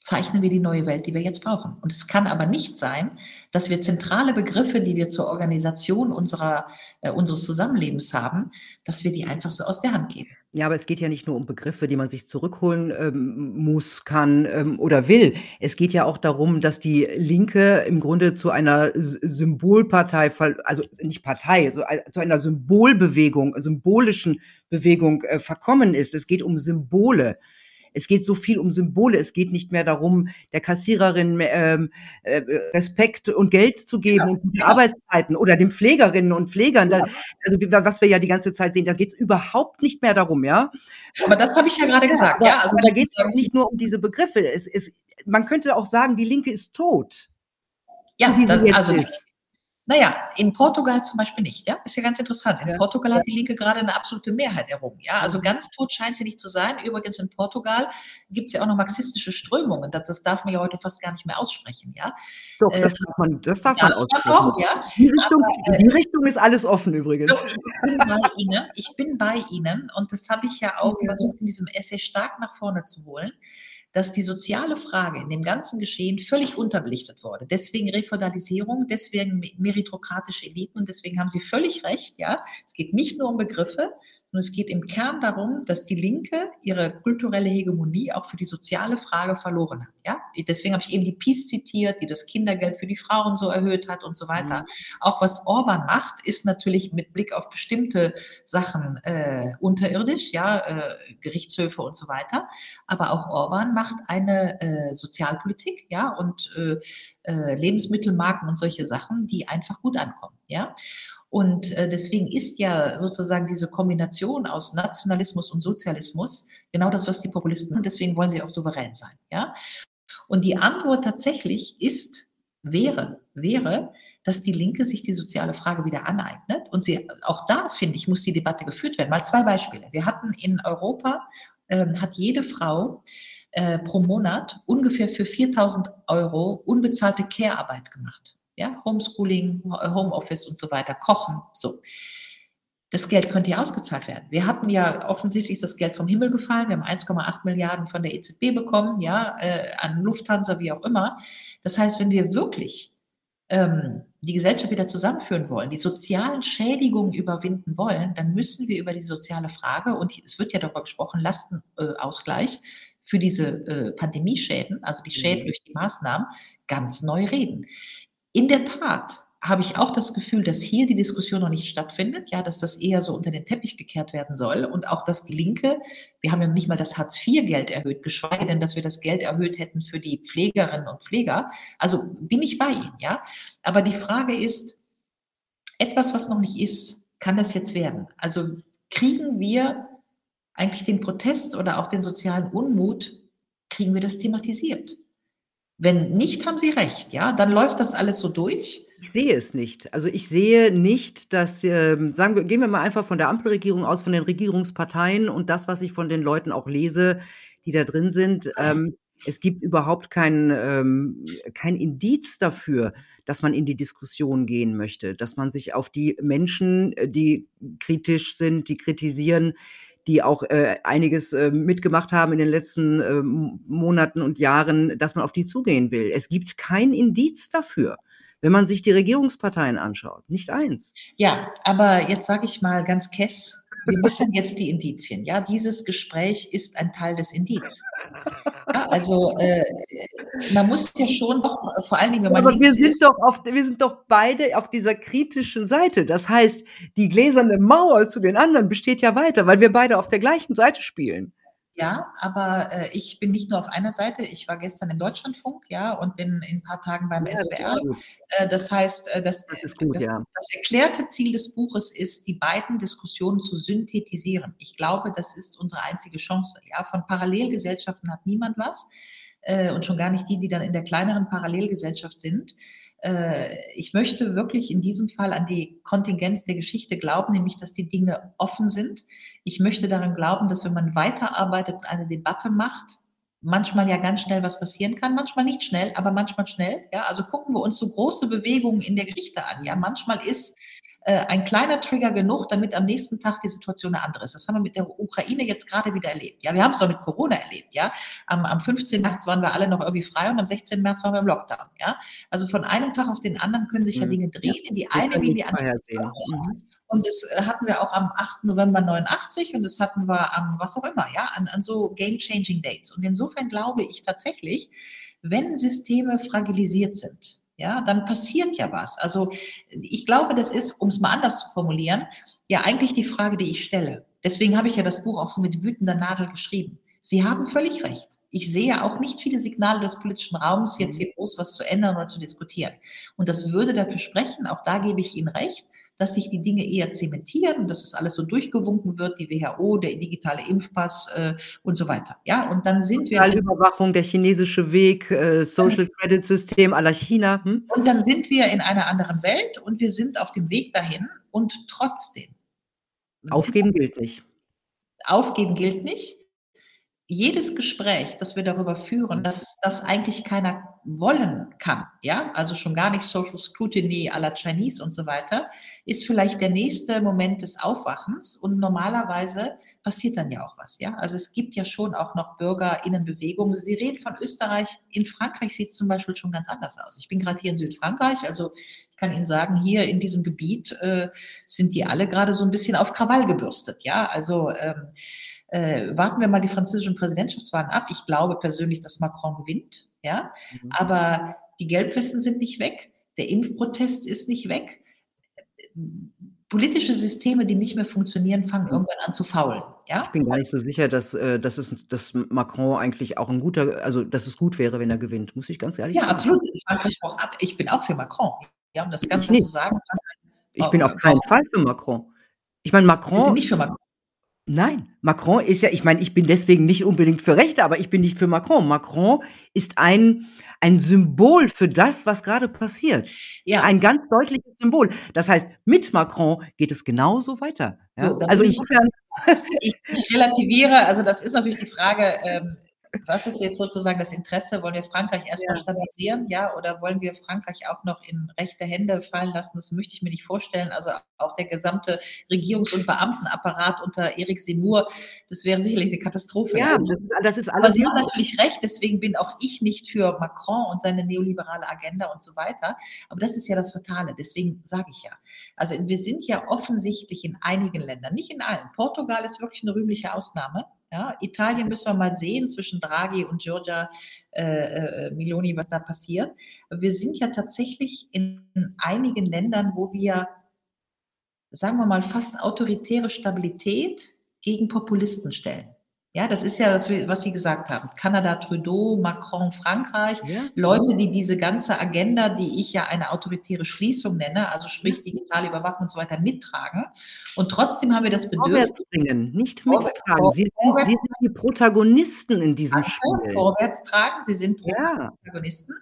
zeichnen wir die neue Welt, die wir jetzt brauchen. Und es kann aber nicht sein, dass wir zentrale Begriffe, die wir zur Organisation unserer, äh, unseres Zusammenlebens haben, dass wir die einfach so aus der Hand geben. Ja, aber es geht ja nicht nur um Begriffe, die man sich zurückholen ähm, muss, kann ähm, oder will. Es geht ja auch darum, dass die Linke im Grunde zu einer Symbolpartei, also nicht Partei, so, zu einer Symbolbewegung, symbolischen Bewegung äh, verkommen ist. Es geht um Symbole. Es geht so viel um Symbole. Es geht nicht mehr darum, der Kassiererin ähm, äh, Respekt und Geld zu geben ja, und gute ja. Arbeitszeiten oder den Pflegerinnen und Pflegern. Ja. Da, also was wir ja die ganze Zeit sehen, da geht es überhaupt nicht mehr darum, ja. Aber das habe ich ja gerade gesagt, ja. Also da geht es nicht nur um diese Begriffe. Es, es, man könnte auch sagen, die Linke ist tot. Ja, das, also ist. Naja, in Portugal zum Beispiel nicht, ja. Ist ja ganz interessant. In ja. Portugal hat die Linke gerade eine absolute Mehrheit errungen, ja. Also ganz tot scheint sie nicht zu sein. Übrigens in Portugal gibt es ja auch noch marxistische Strömungen. Das, das, darf man ja heute fast gar nicht mehr aussprechen, ja. Doch, das äh, darf man, das darf ja, man aussprechen. Auch, ja. Die Richtung, Aber, äh, die Richtung ist alles offen übrigens. Doch, ich bin bei Ihnen. Ich bin bei Ihnen und das habe ich ja auch versucht in diesem Essay stark nach vorne zu holen dass die soziale Frage in dem ganzen Geschehen völlig unterbelichtet wurde. Deswegen Refeudalisierung, deswegen meritokratische Eliten und deswegen haben Sie völlig recht, ja. Es geht nicht nur um Begriffe, und es geht im Kern darum, dass die Linke ihre kulturelle Hegemonie auch für die soziale Frage verloren hat. Ja? Deswegen habe ich eben die Peace zitiert, die das Kindergeld für die Frauen so erhöht hat und so weiter. Mhm. Auch was Orban macht, ist natürlich mit Blick auf bestimmte Sachen äh, unterirdisch, ja, äh, Gerichtshöfe und so weiter. Aber auch Orban macht eine äh, Sozialpolitik, ja, und äh, äh, Lebensmittelmarken und solche Sachen, die einfach gut ankommen, ja. Und äh, deswegen ist ja sozusagen diese Kombination aus Nationalismus und Sozialismus genau das, was die Populisten, deswegen wollen sie auch souverän sein, ja. Und die Antwort tatsächlich ist, wäre, wäre, dass die Linke sich die soziale Frage wieder aneignet. Und sie, auch da, finde ich, muss die Debatte geführt werden. Mal zwei Beispiele. Wir hatten in Europa, äh, hat jede Frau äh, pro Monat ungefähr für 4000 Euro unbezahlte Care-Arbeit gemacht ja, Homeschooling, Homeoffice und so weiter, Kochen, so. Das Geld könnte ja ausgezahlt werden. Wir hatten ja offensichtlich das Geld vom Himmel gefallen. Wir haben 1,8 Milliarden von der EZB bekommen, ja, äh, an Lufthansa, wie auch immer. Das heißt, wenn wir wirklich ähm, die Gesellschaft wieder zusammenführen wollen, die sozialen Schädigungen überwinden wollen, dann müssen wir über die soziale Frage, und es wird ja darüber gesprochen, Lastenausgleich für diese äh, Pandemieschäden, also die Schäden mhm. durch die Maßnahmen, ganz neu reden. In der Tat habe ich auch das Gefühl, dass hier die Diskussion noch nicht stattfindet, ja, dass das eher so unter den Teppich gekehrt werden soll und auch, dass die Linke, wir haben ja nicht mal das Hartz-IV-Geld erhöht, geschweige denn, dass wir das Geld erhöht hätten für die Pflegerinnen und Pfleger. Also bin ich bei Ihnen, ja. Aber die Frage ist, etwas, was noch nicht ist, kann das jetzt werden? Also kriegen wir eigentlich den Protest oder auch den sozialen Unmut, kriegen wir das thematisiert? Wenn nicht, haben Sie recht, ja, dann läuft das alles so durch. Ich sehe es nicht. Also ich sehe nicht, dass, ähm, sagen wir, gehen wir mal einfach von der Ampelregierung aus, von den Regierungsparteien und das, was ich von den Leuten auch lese, die da drin sind. Ähm, es gibt überhaupt kein, ähm, kein Indiz dafür, dass man in die Diskussion gehen möchte, dass man sich auf die Menschen, äh, die kritisch sind, die kritisieren, die auch äh, einiges äh, mitgemacht haben in den letzten äh, Monaten und Jahren, dass man auf die zugehen will. Es gibt kein Indiz dafür, wenn man sich die Regierungsparteien anschaut. Nicht eins. Ja, aber jetzt sage ich mal ganz kess, wir machen jetzt die Indizien. Ja, dieses Gespräch ist ein Teil des Indiz. Ja, also äh, man muss ja schon doch, vor allen Dingen, wenn man Aber wir sind ist, doch auf, wir sind doch beide auf dieser kritischen Seite. Das heißt, die gläserne Mauer zu den anderen besteht ja weiter, weil wir beide auf der gleichen Seite spielen. Ja, aber äh, ich bin nicht nur auf einer Seite. Ich war gestern im Deutschlandfunk, ja, und bin in ein paar Tagen beim ja, SWR. Äh, das heißt, äh, das, das, gut, das, ja. das, erklärte Ziel des Buches ist, die beiden Diskussionen zu synthetisieren. Ich glaube, das ist unsere einzige Chance. Ja, von Parallelgesellschaften hat niemand was äh, und schon gar nicht die, die dann in der kleineren Parallelgesellschaft sind. Äh, ich möchte wirklich in diesem Fall an die Kontingenz der Geschichte glauben, nämlich dass die Dinge offen sind. Ich möchte daran glauben, dass wenn man weiterarbeitet und eine Debatte macht, manchmal ja ganz schnell was passieren kann, manchmal nicht schnell, aber manchmal schnell. Ja, also gucken wir uns so große Bewegungen in der Geschichte an. Ja, manchmal ist äh, ein kleiner Trigger genug, damit am nächsten Tag die Situation eine andere ist. Das haben wir mit der Ukraine jetzt gerade wieder erlebt. Ja, wir haben es doch mit Corona erlebt. Ja, am, am 15. März waren wir alle noch irgendwie frei und am 16. März waren wir im Lockdown. Ja, also von einem Tag auf den anderen können sich ja mhm. Dinge drehen in die eine wie in die andere. Und das äh, hatten wir auch am 8. November 89 und das hatten wir am was auch immer, ja, an, an so game-changing Dates. Und insofern glaube ich tatsächlich, wenn Systeme fragilisiert sind, ja, dann passiert ja was. Also ich glaube, das ist, um es mal anders zu formulieren, ja eigentlich die Frage, die ich stelle. Deswegen habe ich ja das Buch auch so mit wütender Nadel geschrieben. Sie haben völlig recht. Ich sehe auch nicht viele Signale des politischen Raums, jetzt hier groß was zu ändern oder zu diskutieren. Und das würde dafür sprechen, auch da gebe ich Ihnen recht, dass sich die Dinge eher zementieren und dass es alles so durchgewunken wird, die WHO, der digitale Impfpass äh, und so weiter. Ja, und dann sind wir. Überwachung, der chinesische Weg, äh, Social Credit System aller China. Hm? Und dann sind wir in einer anderen Welt und wir sind auf dem Weg dahin und trotzdem. Aufgeben gilt nicht. Aufgeben gilt nicht jedes Gespräch, das wir darüber führen, dass das eigentlich keiner wollen kann, ja, also schon gar nicht Social Scrutiny à la Chinese und so weiter, ist vielleicht der nächste Moment des Aufwachens und normalerweise passiert dann ja auch was, ja. Also es gibt ja schon auch noch BürgerInnenbewegungen. Sie reden von Österreich. In Frankreich sieht es zum Beispiel schon ganz anders aus. Ich bin gerade hier in Südfrankreich, also ich kann Ihnen sagen, hier in diesem Gebiet äh, sind die alle gerade so ein bisschen auf Krawall gebürstet, ja. Also ähm, äh, warten wir mal die französischen Präsidentschaftswahlen ab. Ich glaube persönlich, dass Macron gewinnt, ja. Mhm. Aber die Gelbwesten sind nicht weg. Der Impfprotest ist nicht weg. Politische Systeme, die nicht mehr funktionieren, fangen mhm. irgendwann an zu faulen. Ja? Ich bin gar nicht so sicher, dass, äh, dass, es, dass Macron eigentlich auch ein guter, also dass es gut wäre, wenn er gewinnt, muss ich ganz ehrlich ja, sagen. Ja, absolut. Ich, ich bin auch für Macron. Ja, um das Ganze zu sagen. Ich bin auf keinen Fall für Macron. Ich meine, Macron. Sie sind nicht für Macron. Nein, Macron ist ja ich meine, ich bin deswegen nicht unbedingt für Rechte, aber ich bin nicht für Macron. Macron ist ein ein Symbol für das, was gerade passiert. Ja. Ein ganz deutliches Symbol. Das heißt, mit Macron geht es genauso weiter, ja? So, also insofern ich ich relativiere also, das ist natürlich die Frage, ähm, was ist jetzt sozusagen das Interesse? Wollen wir Frankreich erstmal ja. stabilisieren, ja, oder wollen wir Frankreich auch noch in rechte Hände fallen lassen? Das möchte ich mir nicht vorstellen. Also auch der gesamte Regierungs- und Beamtenapparat unter Erik Seymour, das wäre sicherlich eine Katastrophe. Ja, das ist, das ist alles. Aber Sie haben natürlich recht, deswegen bin auch ich nicht für Macron und seine neoliberale Agenda und so weiter. Aber das ist ja das Fatale. Deswegen sage ich ja. Also wir sind ja offensichtlich in einigen Ländern, nicht in allen. Portugal ist wirklich eine rühmliche Ausnahme. Ja, Italien müssen wir mal sehen zwischen Draghi und Giorgia äh, äh, Miloni, was da passiert. Wir sind ja tatsächlich in einigen Ländern, wo wir, sagen wir mal, fast autoritäre Stabilität gegen Populisten stellen. Ja, das ist ja das, was Sie gesagt haben. Kanada, Trudeau, Macron, Frankreich. Ja. Leute, die diese ganze Agenda, die ich ja eine autoritäre Schließung nenne, also sprich digitale Überwachung und so weiter, mittragen. Und trotzdem haben wir das Bedürfnis. Vorwärts bringen, nicht mittragen. Sie sind, Sie sind die Protagonisten in diesem Spiel. Vorwärts tragen, Sie sind ja. Protagonisten.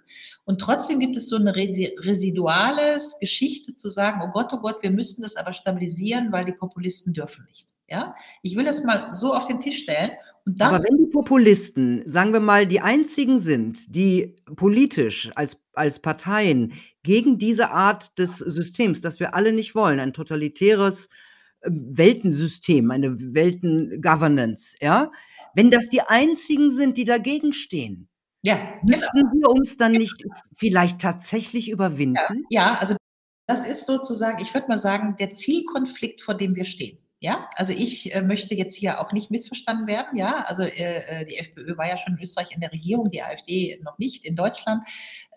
Und trotzdem gibt es so eine residuales Geschichte zu sagen, oh Gott, oh Gott, wir müssen das aber stabilisieren, weil die Populisten dürfen nicht. Ja, ich will das mal so auf den Tisch stellen. Und das Aber wenn die Populisten, sagen wir mal, die einzigen sind, die politisch als, als Parteien gegen diese Art des Systems, das wir alle nicht wollen, ein totalitäres ähm, Weltensystem, eine Weltengovernance, ja, wenn das die einzigen sind, die dagegen stehen, ja, müssten genau. wir uns dann nicht vielleicht tatsächlich überwinden? Ja, ja, also das ist sozusagen, ich würde mal sagen, der Zielkonflikt, vor dem wir stehen. Ja, also ich äh, möchte jetzt hier auch nicht missverstanden werden. Ja, also äh, äh die FPÖ war ja schon in Österreich in der Regierung, die AfD noch nicht in Deutschland.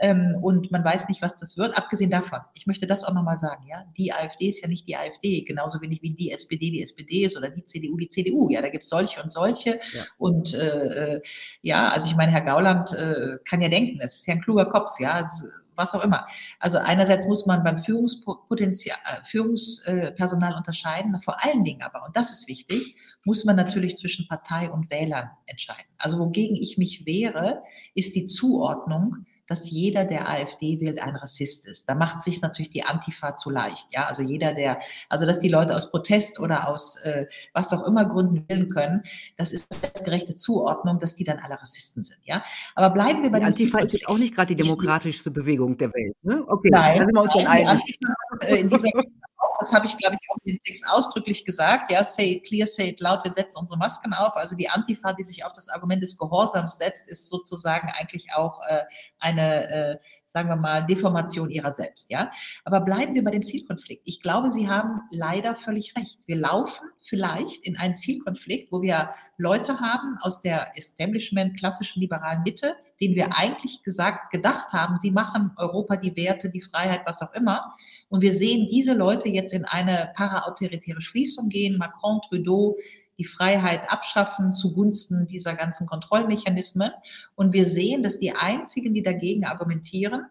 Ähm, und man weiß nicht, was das wird. Abgesehen davon, ich möchte das auch nochmal sagen. Ja, die AfD ist ja nicht die AfD, genauso wenig wie die SPD die SPD ist oder die CDU die CDU. Ja, da gibt es solche und solche. Ja. Und äh, äh, ja, also ich meine, Herr Gauland äh, kann ja denken, es ist ja ein kluger Kopf. Ja, es, was auch immer. Also einerseits muss man beim Führungspotenzial, äh, Führungspersonal unterscheiden, vor allen Dingen aber, und das ist wichtig, muss man natürlich zwischen Partei und Wählern entscheiden. Also wogegen ich mich wehre, ist die Zuordnung dass jeder, der AfD wählt, ein Rassist ist. Da macht sich natürlich die Antifa zu leicht. Ja, also jeder, der, also dass die Leute aus Protest oder aus äh, was auch immer Gründen wählen können, das ist eine gerechte Zuordnung, dass die dann alle Rassisten sind. Ja, aber bleiben wir bei die Antifa ist auch nicht gerade die demokratischste Bewegung der Welt. Ne? Okay, nein, da sind wir uns dann einig. Antifa, äh, in dieser das habe ich, glaube ich, auch in dem Text ausdrücklich gesagt. Ja, say it clear, say it loud, wir setzen unsere Masken auf. Also die Antifa, die sich auf das Argument des Gehorsams setzt, ist sozusagen eigentlich auch äh, eine, äh, sagen wir mal, Deformation ihrer selbst. Ja, aber bleiben wir bei dem Zielkonflikt. Ich glaube, Sie haben leider völlig recht. Wir laufen vielleicht in einen Zielkonflikt, wo wir Leute haben aus der Establishment klassischen liberalen Mitte, denen wir eigentlich gesagt, gedacht haben, sie machen Europa die Werte, die Freiheit, was auch immer. Und wir sehen diese Leute jetzt in eine paraautoritäre Schließung gehen. Macron, Trudeau, die Freiheit abschaffen zugunsten dieser ganzen Kontrollmechanismen. Und wir sehen, dass die einzigen, die dagegen argumentieren,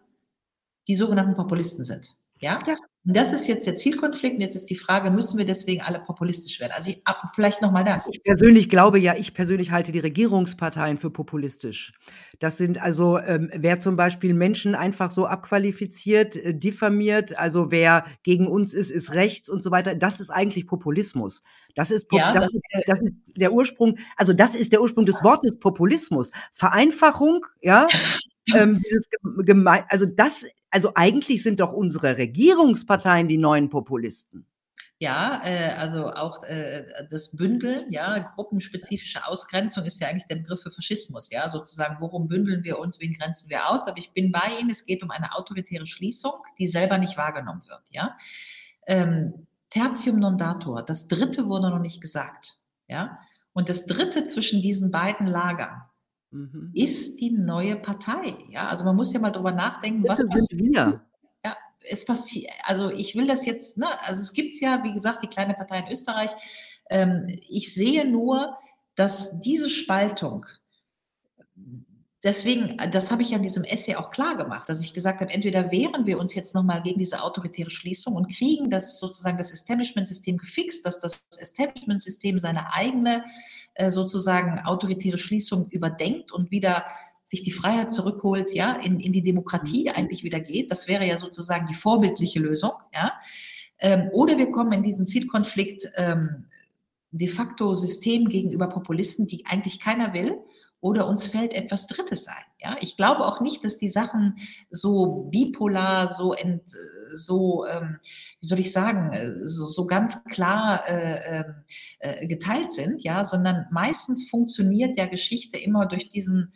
die sogenannten Populisten sind. Ja? ja. Und das ist jetzt der Zielkonflikt. Und jetzt ist die Frage, müssen wir deswegen alle populistisch werden? Also ich, ab, vielleicht nochmal das. Ich persönlich glaube ja, ich persönlich halte die Regierungsparteien für populistisch. Das sind also, ähm, wer zum Beispiel Menschen einfach so abqualifiziert, äh, diffamiert, also wer gegen uns ist, ist rechts und so weiter, das ist eigentlich Populismus. Das ist, ja, das, das, ist, das ist der Ursprung, also das ist der Ursprung des Wortes Populismus. Vereinfachung, ja, ähm, also das also eigentlich sind doch unsere Regierungsparteien die neuen Populisten. Ja, äh, also auch äh, das Bündeln, ja, gruppenspezifische Ausgrenzung ist ja eigentlich der Begriff für Faschismus, ja, sozusagen, worum bündeln wir uns, wen grenzen wir aus? Aber ich bin bei Ihnen, es geht um eine autoritäre Schließung, die selber nicht wahrgenommen wird, ja. Ähm, Tertium non datur, das dritte wurde noch nicht gesagt, ja. Und das dritte zwischen diesen beiden Lagern, Mhm. ist die neue Partei. Ja, also man muss ja mal drüber nachdenken, was passiert. Ja, es passiert, also ich will das jetzt, ne, also es gibt ja, wie gesagt, die kleine Partei in Österreich. Ähm, ich sehe nur, dass diese Spaltung deswegen, das habe ich ja in diesem Essay auch klar gemacht, dass ich gesagt habe, entweder wehren wir uns jetzt nochmal gegen diese autoritäre Schließung und kriegen das sozusagen das Establishment-System gefixt, dass das Establishment-System seine eigene äh, sozusagen autoritäre Schließung überdenkt und wieder sich die Freiheit zurückholt, ja, in, in die Demokratie mhm. eigentlich wieder geht. Das wäre ja sozusagen die vorbildliche Lösung, ja. Ähm, oder wir kommen in diesen Zielkonflikt ähm, de facto System gegenüber Populisten, die eigentlich keiner will oder uns fällt etwas Drittes ein. Ja, ich glaube auch nicht, dass die Sachen so bipolar, so ent, so, ähm, wie soll ich sagen, so, so ganz klar äh, ähm, äh, geteilt sind, ja, sondern meistens funktioniert ja Geschichte immer durch diesen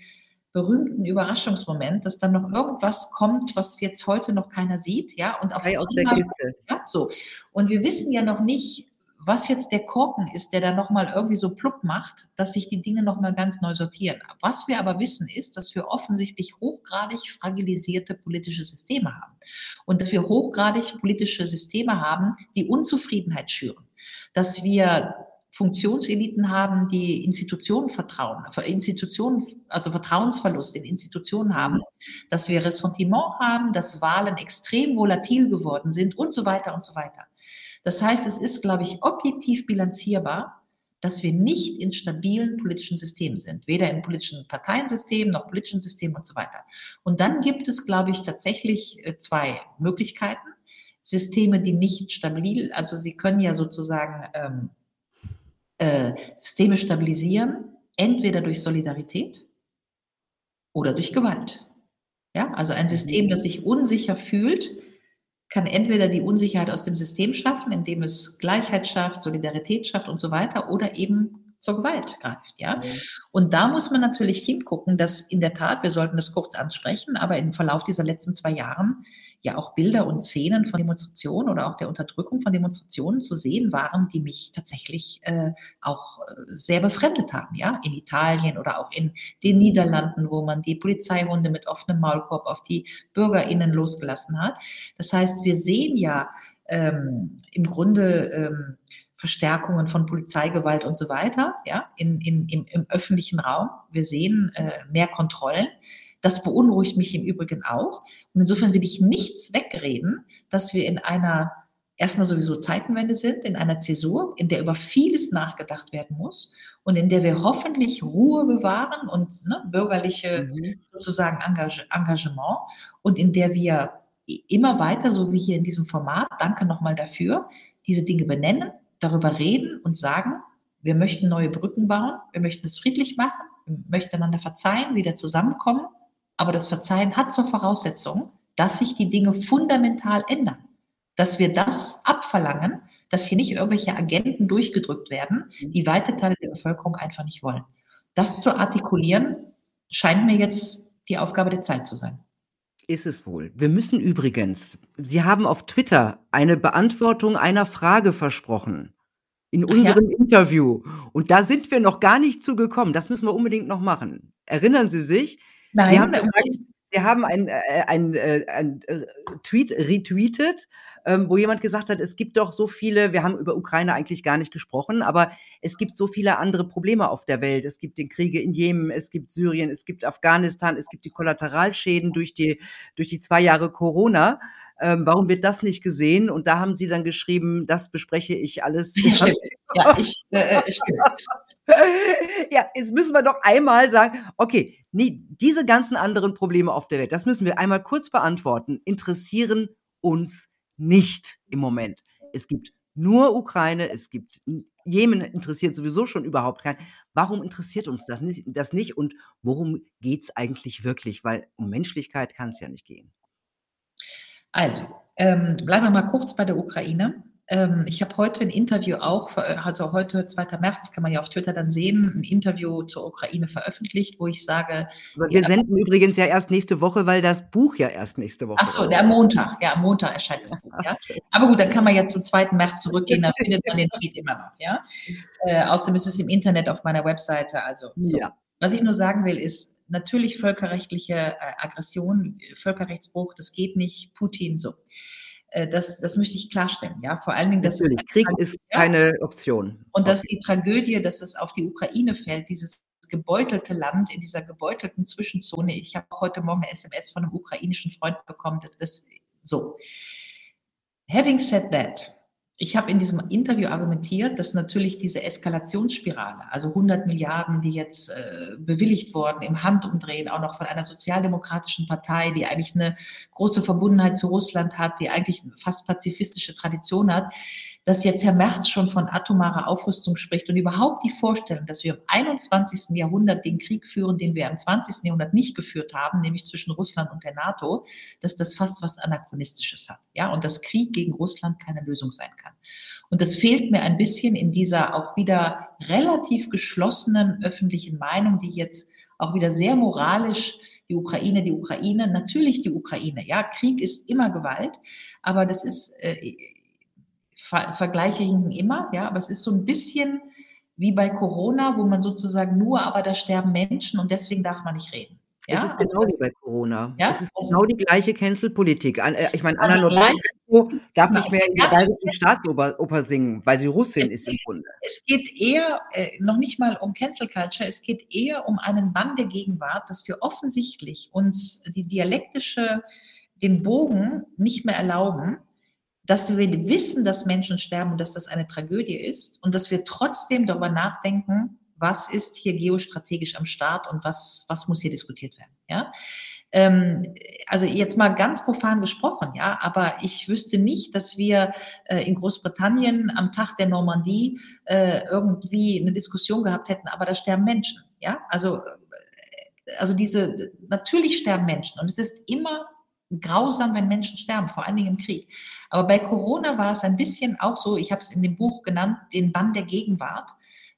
berühmten Überraschungsmoment, dass dann noch irgendwas kommt, was jetzt heute noch keiner sieht, ja, und auf einmal, ja, so. Und wir wissen ja noch nicht, was jetzt der Korken ist, der da nochmal irgendwie so plupp macht, dass sich die Dinge nochmal ganz neu sortieren. Was wir aber wissen, ist, dass wir offensichtlich hochgradig fragilisierte politische Systeme haben. Und dass wir hochgradig politische Systeme haben, die Unzufriedenheit schüren. Dass wir Funktionseliten haben, die Institutionen vertrauen, Institutionen, also Vertrauensverlust in Institutionen haben, dass wir Ressentiment haben, dass Wahlen extrem volatil geworden sind und so weiter und so weiter. Das heißt, es ist, glaube ich, objektiv bilanzierbar, dass wir nicht in stabilen politischen Systemen sind, weder im politischen Parteiensystem noch politischen System und so weiter. Und dann gibt es, glaube ich, tatsächlich äh, zwei Möglichkeiten. Systeme, die nicht stabil, also sie können ja sozusagen ähm, äh, Systeme stabilisieren, entweder durch Solidarität oder durch Gewalt. Ja, also ein System, das sich unsicher fühlt, kann entweder die Unsicherheit aus dem System schaffen, indem es Gleichheit schafft, Solidarität schafft und so weiter, oder eben zur Gewalt greift, ja. Mhm. Und da muss man natürlich hingucken, dass in der Tat, wir sollten das kurz ansprechen, aber im Verlauf dieser letzten zwei Jahren ja auch Bilder und Szenen von Demonstrationen oder auch der Unterdrückung von Demonstrationen zu sehen waren, die mich tatsächlich äh, auch äh, sehr befremdet haben, ja, in Italien oder auch in den Niederlanden, wo man die Polizeihunde mit offenem Maulkorb auf die BürgerInnen losgelassen hat. Das heißt, wir sehen ja ähm, im Grunde ähm, Verstärkungen von Polizeigewalt und so weiter, ja, in, in, im, im öffentlichen Raum. Wir sehen äh, mehr Kontrollen. Das beunruhigt mich im Übrigen auch. Und insofern will ich nichts wegreden, dass wir in einer erstmal sowieso Zeitenwende sind, in einer Zäsur, in der über vieles nachgedacht werden muss und in der wir hoffentlich Ruhe bewahren und ne, bürgerliche mhm. sozusagen Engage Engagement und in der wir immer weiter, so wie hier in diesem Format, danke nochmal dafür, diese Dinge benennen, darüber reden und sagen, wir möchten neue Brücken bauen, wir möchten es friedlich machen, wir möchten einander verzeihen, wieder zusammenkommen aber das Verzeihen hat zur Voraussetzung, dass sich die Dinge fundamental ändern. Dass wir das abverlangen, dass hier nicht irgendwelche Agenten durchgedrückt werden, die weite Teile der Bevölkerung einfach nicht wollen. Das zu artikulieren, scheint mir jetzt die Aufgabe der Zeit zu sein. Ist es wohl. Wir müssen übrigens, Sie haben auf Twitter eine Beantwortung einer Frage versprochen in unserem ja. Interview. Und da sind wir noch gar nicht zugekommen. Das müssen wir unbedingt noch machen. Erinnern Sie sich? Nein, Sie haben, Sie haben einen, äh, einen, äh, äh, Tweet retweetet ähm, wo jemand gesagt hat, es gibt doch so viele, wir haben über Ukraine eigentlich gar nicht gesprochen, aber es gibt so viele andere Probleme auf der Welt. Es gibt den Kriege in Jemen, es gibt Syrien, es gibt Afghanistan, es gibt die Kollateralschäden durch die, durch die zwei Jahre Corona. Ähm, warum wird das nicht gesehen? Und da haben sie dann geschrieben, das bespreche ich alles. Ja, ja ich, äh, äh, ich ja, jetzt müssen wir doch einmal sagen, okay, nee, diese ganzen anderen Probleme auf der Welt, das müssen wir einmal kurz beantworten, interessieren uns nicht im Moment. Es gibt nur Ukraine, es gibt Jemen interessiert sowieso schon überhaupt keinen. Warum interessiert uns das nicht, das nicht und worum geht es eigentlich wirklich? Weil um Menschlichkeit kann es ja nicht gehen. Also, ähm, bleiben wir mal kurz bei der Ukraine. Ähm, ich habe heute ein Interview auch, also heute, 2. März, kann man ja auf Twitter dann sehen, ein Interview zur Ukraine veröffentlicht, wo ich sage. Aber wir ja, senden übrigens ja erst nächste Woche, weil das Buch ja erst nächste Woche. Ach so, der Montag, ja, am Montag erscheint das Buch, ja. Aber gut, dann kann man ja zum 2. März zurückgehen, da findet man den Tweet immer noch, ja. Äh, außerdem ist es im Internet auf meiner Webseite, also. So. Ja. Was ich nur sagen will, ist, natürlich völkerrechtliche äh, Aggression, Völkerrechtsbruch, das geht nicht, Putin so. Äh, das, das möchte ich klarstellen, ja. Vor allen Dingen, dass Natürlich. Krieg ist keine Option. Und dass die Tragödie, dass es auf die Ukraine fällt, dieses gebeutelte Land in dieser gebeutelten Zwischenzone. Ich habe heute Morgen eine SMS von einem ukrainischen Freund bekommen, dass das so. Having said that, ich habe in diesem Interview argumentiert, dass natürlich diese Eskalationsspirale, also 100 Milliarden, die jetzt äh, bewilligt wurden im Handumdrehen, auch noch von einer sozialdemokratischen Partei, die eigentlich eine große Verbundenheit zu Russland hat, die eigentlich fast pazifistische Tradition hat, dass jetzt Herr Merz schon von atomarer Aufrüstung spricht und überhaupt die Vorstellung, dass wir im 21. Jahrhundert den Krieg führen, den wir im 20. Jahrhundert nicht geführt haben, nämlich zwischen Russland und der NATO, dass das fast was Anachronistisches hat. Ja, und dass Krieg gegen Russland keine Lösung sein kann. Und das fehlt mir ein bisschen in dieser auch wieder relativ geschlossenen öffentlichen Meinung, die jetzt auch wieder sehr moralisch die Ukraine, die Ukraine, natürlich die Ukraine. Ja, Krieg ist immer Gewalt, aber das ist, äh, Ver Vergleiche hinken immer, ja, aber es ist so ein bisschen wie bei Corona, wo man sozusagen nur, aber da sterben Menschen und deswegen darf man nicht reden. Ja? Es ist also genau wie bei Corona. Ja? Es ist genau die gleiche Cancel-Politik. Äh, ich meine, Anna Lorenzo darf nicht mehr in der bayerischen Staatsoper singen, weil sie Russin es ist im Grunde. Es geht eher, äh, noch nicht mal um Cancel Culture, es geht eher um einen Bann der Gegenwart, dass wir offensichtlich uns die dialektische, den Bogen nicht mehr erlauben, dass wir wissen, dass Menschen sterben und dass das eine Tragödie ist und dass wir trotzdem darüber nachdenken, was ist hier geostrategisch am Start und was, was muss hier diskutiert werden. Ja? Ähm, also jetzt mal ganz profan gesprochen, ja, aber ich wüsste nicht, dass wir äh, in Großbritannien am Tag der Normandie äh, irgendwie eine Diskussion gehabt hätten, aber da sterben Menschen, ja, also äh, also diese, natürlich sterben Menschen und es ist immer grausam, wenn Menschen sterben, vor allen Dingen im Krieg. Aber bei Corona war es ein bisschen auch so, ich habe es in dem Buch genannt, den Bann der Gegenwart.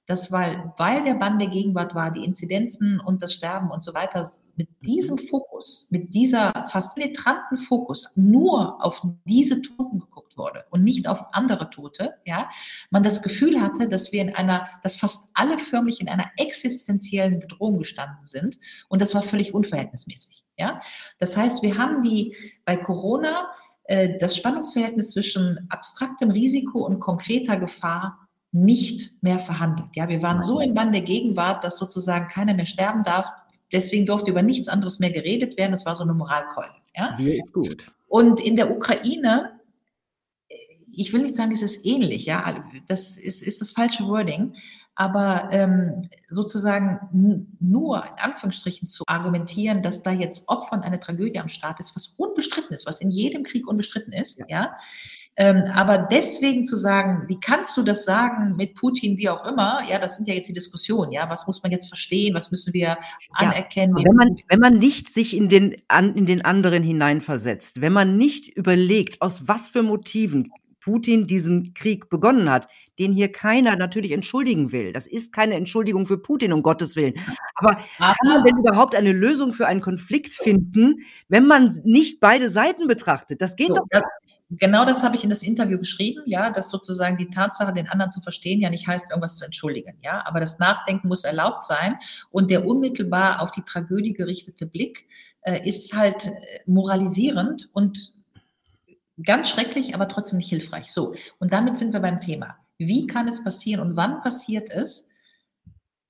Das war, weil der Bann der Gegenwart war, die Inzidenzen und das Sterben und so weiter, mit diesem Fokus, mit dieser fast penetranten Fokus nur auf diese Toten geguckt wurde und nicht auf andere Tote, ja, man das Gefühl hatte, dass wir in einer, dass fast alle förmlich in einer existenziellen Bedrohung gestanden sind und das war völlig unverhältnismäßig, ja. Das heißt, wir haben die bei Corona äh, das Spannungsverhältnis zwischen abstraktem Risiko und konkreter Gefahr nicht mehr verhandelt. Ja, wir waren so im Bann der Gegenwart, dass sozusagen keiner mehr sterben darf. Deswegen durfte über nichts anderes mehr geredet werden. Das war so eine Moralkeule. Ja? Hier ist gut. Und in der Ukraine, ich will nicht sagen, es ist ähnlich. Ja, das ist, ist das falsche Wording. Aber ähm, sozusagen nur in Anführungsstrichen zu argumentieren, dass da jetzt Opfer und eine Tragödie am Start ist, was unbestritten ist, was in jedem Krieg unbestritten ist, ja, ja aber deswegen zu sagen, wie kannst du das sagen mit Putin, wie auch immer, ja, das sind ja jetzt die Diskussionen, ja, was muss man jetzt verstehen, was müssen wir anerkennen? Ja, wenn, man, wenn man nicht sich in den, an, in den anderen hineinversetzt, wenn man nicht überlegt, aus was für Motiven Putin diesen Krieg begonnen hat, den hier keiner natürlich entschuldigen will. Das ist keine Entschuldigung für Putin, um Gottes Willen. Aber kann man denn überhaupt eine Lösung für einen Konflikt finden, wenn man nicht beide Seiten betrachtet? Das geht so, doch das, Genau das habe ich in das Interview geschrieben, ja, dass sozusagen die Tatsache, den anderen zu verstehen, ja nicht heißt, irgendwas zu entschuldigen, ja. Aber das Nachdenken muss erlaubt sein und der unmittelbar auf die Tragödie gerichtete Blick äh, ist halt äh, moralisierend und Ganz schrecklich, aber trotzdem nicht hilfreich. So, und damit sind wir beim Thema. Wie kann es passieren und wann passiert es,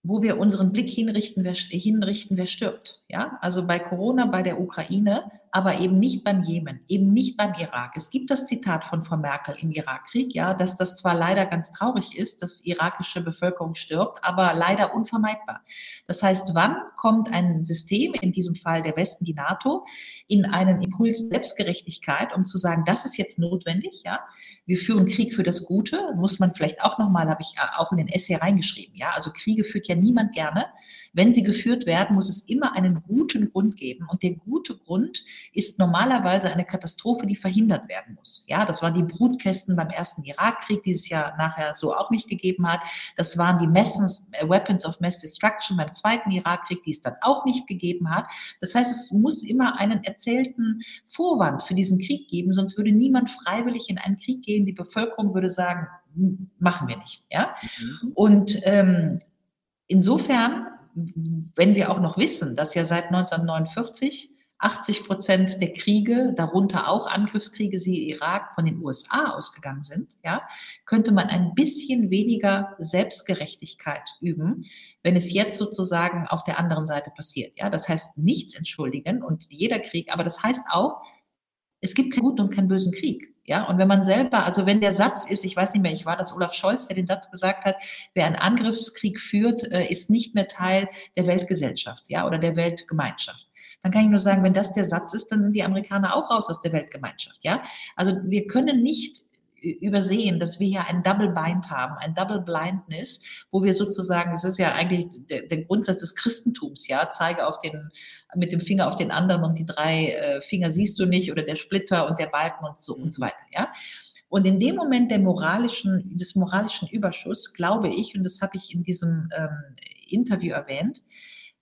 wo wir unseren Blick hinrichten, wer, hinrichten, wer stirbt. Ja, also bei Corona, bei der Ukraine, aber eben nicht beim Jemen, eben nicht beim Irak. Es gibt das Zitat von Frau Merkel im Irakkrieg, ja, dass das zwar leider ganz traurig ist, dass irakische Bevölkerung stirbt, aber leider unvermeidbar. Das heißt, wann kommt ein System, in diesem Fall der Westen, die NATO, in einen Impuls Selbstgerechtigkeit, um zu sagen, das ist jetzt notwendig, ja, wir führen Krieg für das Gute, muss man vielleicht auch nochmal, habe ich auch in den Essay reingeschrieben, ja, also Kriege führt ja niemand gerne. Wenn sie geführt werden, muss es immer einen guten Grund geben. Und der gute Grund ist normalerweise eine Katastrophe, die verhindert werden muss. Ja, das waren die Brutkästen beim ersten Irakkrieg, die es ja nachher so auch nicht gegeben hat. Das waren die Messens, äh, Weapons of Mass Destruction beim zweiten Irakkrieg, die es dann auch nicht gegeben hat. Das heißt, es muss immer einen erzählten Vorwand für diesen Krieg geben, sonst würde niemand freiwillig in einen Krieg gehen. Die Bevölkerung würde sagen, machen wir nicht. Ja? Mhm. Und ähm, insofern wenn wir auch noch wissen, dass ja seit 1949 80 Prozent der Kriege, darunter auch Angriffskriege, sie Irak, von den USA ausgegangen sind, ja, könnte man ein bisschen weniger Selbstgerechtigkeit üben, wenn es jetzt sozusagen auf der anderen Seite passiert. Ja, das heißt nichts entschuldigen und jeder Krieg, aber das heißt auch, es gibt keinen guten und keinen bösen Krieg. Ja, und wenn man selber, also wenn der Satz ist, ich weiß nicht mehr, ich war das Olaf Scholz, der den Satz gesagt hat, wer einen Angriffskrieg führt, äh, ist nicht mehr Teil der Weltgesellschaft, ja, oder der Weltgemeinschaft. Dann kann ich nur sagen, wenn das der Satz ist, dann sind die Amerikaner auch raus aus der Weltgemeinschaft, ja. Also wir können nicht übersehen, dass wir hier ein Double Bind haben, ein Double Blindness, wo wir sozusagen, das ist ja eigentlich der, der Grundsatz des Christentums, ja, zeige auf den, mit dem Finger auf den anderen und die drei äh, Finger siehst du nicht oder der Splitter und der Balken und so und so weiter, ja. Und in dem Moment der moralischen, des moralischen Überschuss, glaube ich, und das habe ich in diesem ähm, Interview erwähnt,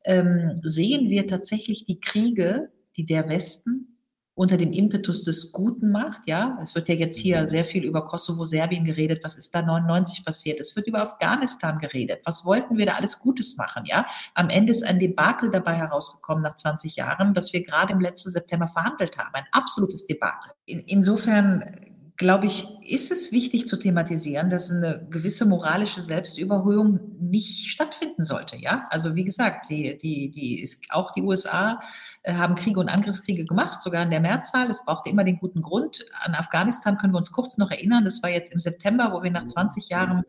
ähm, sehen wir tatsächlich die Kriege, die der Westen unter dem Impetus des Guten macht. Ja, es wird ja jetzt hier mhm. sehr viel über Kosovo, Serbien geredet. Was ist da 99 passiert? Es wird über Afghanistan geredet. Was wollten wir da alles Gutes machen? Ja, am Ende ist ein Debakel dabei herausgekommen nach 20 Jahren, das wir gerade im letzten September verhandelt haben. Ein absolutes Debakel. In, insofern glaube ich, ist es wichtig zu thematisieren, dass eine gewisse moralische Selbstüberhöhung nicht stattfinden sollte. Ja, also wie gesagt, die, die, die ist, auch die USA äh, haben Kriege und Angriffskriege gemacht, sogar in der Mehrzahl. Es brauchte immer den guten Grund. An Afghanistan können wir uns kurz noch erinnern. Das war jetzt im September, wo wir nach 20 Jahren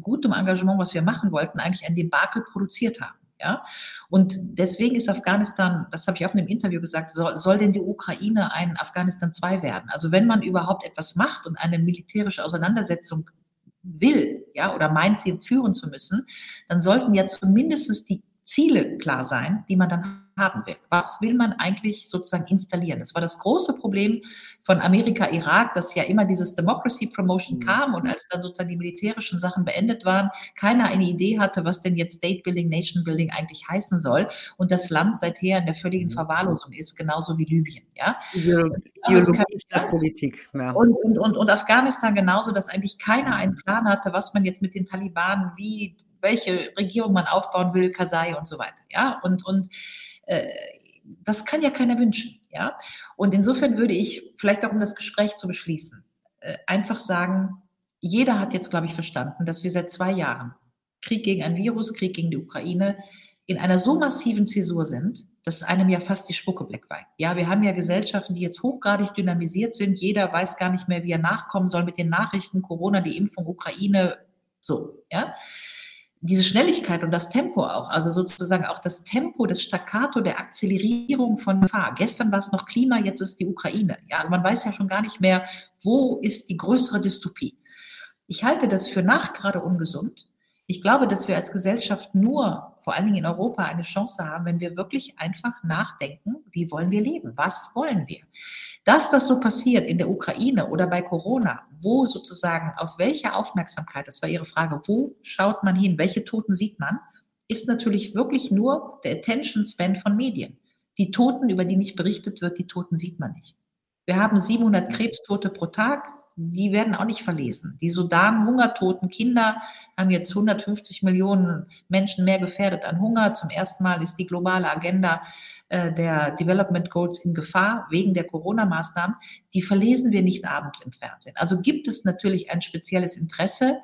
gutem Engagement, was wir machen wollten, eigentlich ein Debakel produziert haben. Ja? Und deswegen ist Afghanistan, das habe ich auch in dem Interview gesagt, soll, soll denn die Ukraine ein Afghanistan 2 werden? Also wenn man überhaupt etwas macht und eine militärische Auseinandersetzung will, ja, oder meint, sie führen zu müssen, dann sollten ja zumindest die Ziele klar sein, die man dann haben will. Was will man eigentlich sozusagen installieren? Das war das große Problem von Amerika, Irak, dass ja immer dieses Democracy Promotion mhm. kam und als dann sozusagen die militärischen Sachen beendet waren, keiner eine Idee hatte, was denn jetzt State Building, Nation Building eigentlich heißen soll und das Land seither in der völligen mhm. Verwahrlosung ist, genauso wie Libyen. Ja? Ideologie statt Politik. Ja. Und, und, und, und Afghanistan genauso, dass eigentlich keiner einen Plan hatte, was man jetzt mit den Talibanen, wie welche Regierung man aufbauen will, Kasai und so weiter. Ja, und, und das kann ja keiner wünschen. Ja, und insofern würde ich vielleicht auch um das Gespräch zu beschließen, äh, einfach sagen, jeder hat jetzt, glaube ich, verstanden, dass wir seit zwei Jahren Krieg gegen ein Virus, Krieg gegen die Ukraine in einer so massiven Zäsur sind, dass einem ja fast die Spucke wegweicht. Ja, wir haben ja Gesellschaften, die jetzt hochgradig dynamisiert sind. Jeder weiß gar nicht mehr, wie er nachkommen soll mit den Nachrichten, Corona, die Impfung, Ukraine, so, ja diese Schnelligkeit und das Tempo auch, also sozusagen auch das Tempo, das Staccato der Akzelerierung von Gefahr. Gestern war es noch Klima, jetzt ist die Ukraine. Ja, also man weiß ja schon gar nicht mehr, wo ist die größere Dystopie. Ich halte das für nachgerade ungesund. Ich glaube, dass wir als Gesellschaft nur, vor allen Dingen in Europa, eine Chance haben, wenn wir wirklich einfach nachdenken, wie wollen wir leben? Was wollen wir? Dass das so passiert in der Ukraine oder bei Corona, wo sozusagen, auf welche Aufmerksamkeit, das war Ihre Frage, wo schaut man hin, welche Toten sieht man, ist natürlich wirklich nur der Attention Span von Medien. Die Toten, über die nicht berichtet wird, die Toten sieht man nicht. Wir haben 700 Krebstote pro Tag, die werden auch nicht verlesen. Die Sudan hungertoten Kinder haben jetzt 150 Millionen Menschen mehr gefährdet an Hunger. Zum ersten Mal ist die globale Agenda äh, der Development Goals in Gefahr wegen der Corona-Maßnahmen. Die verlesen wir nicht abends im Fernsehen. Also gibt es natürlich ein spezielles Interesse,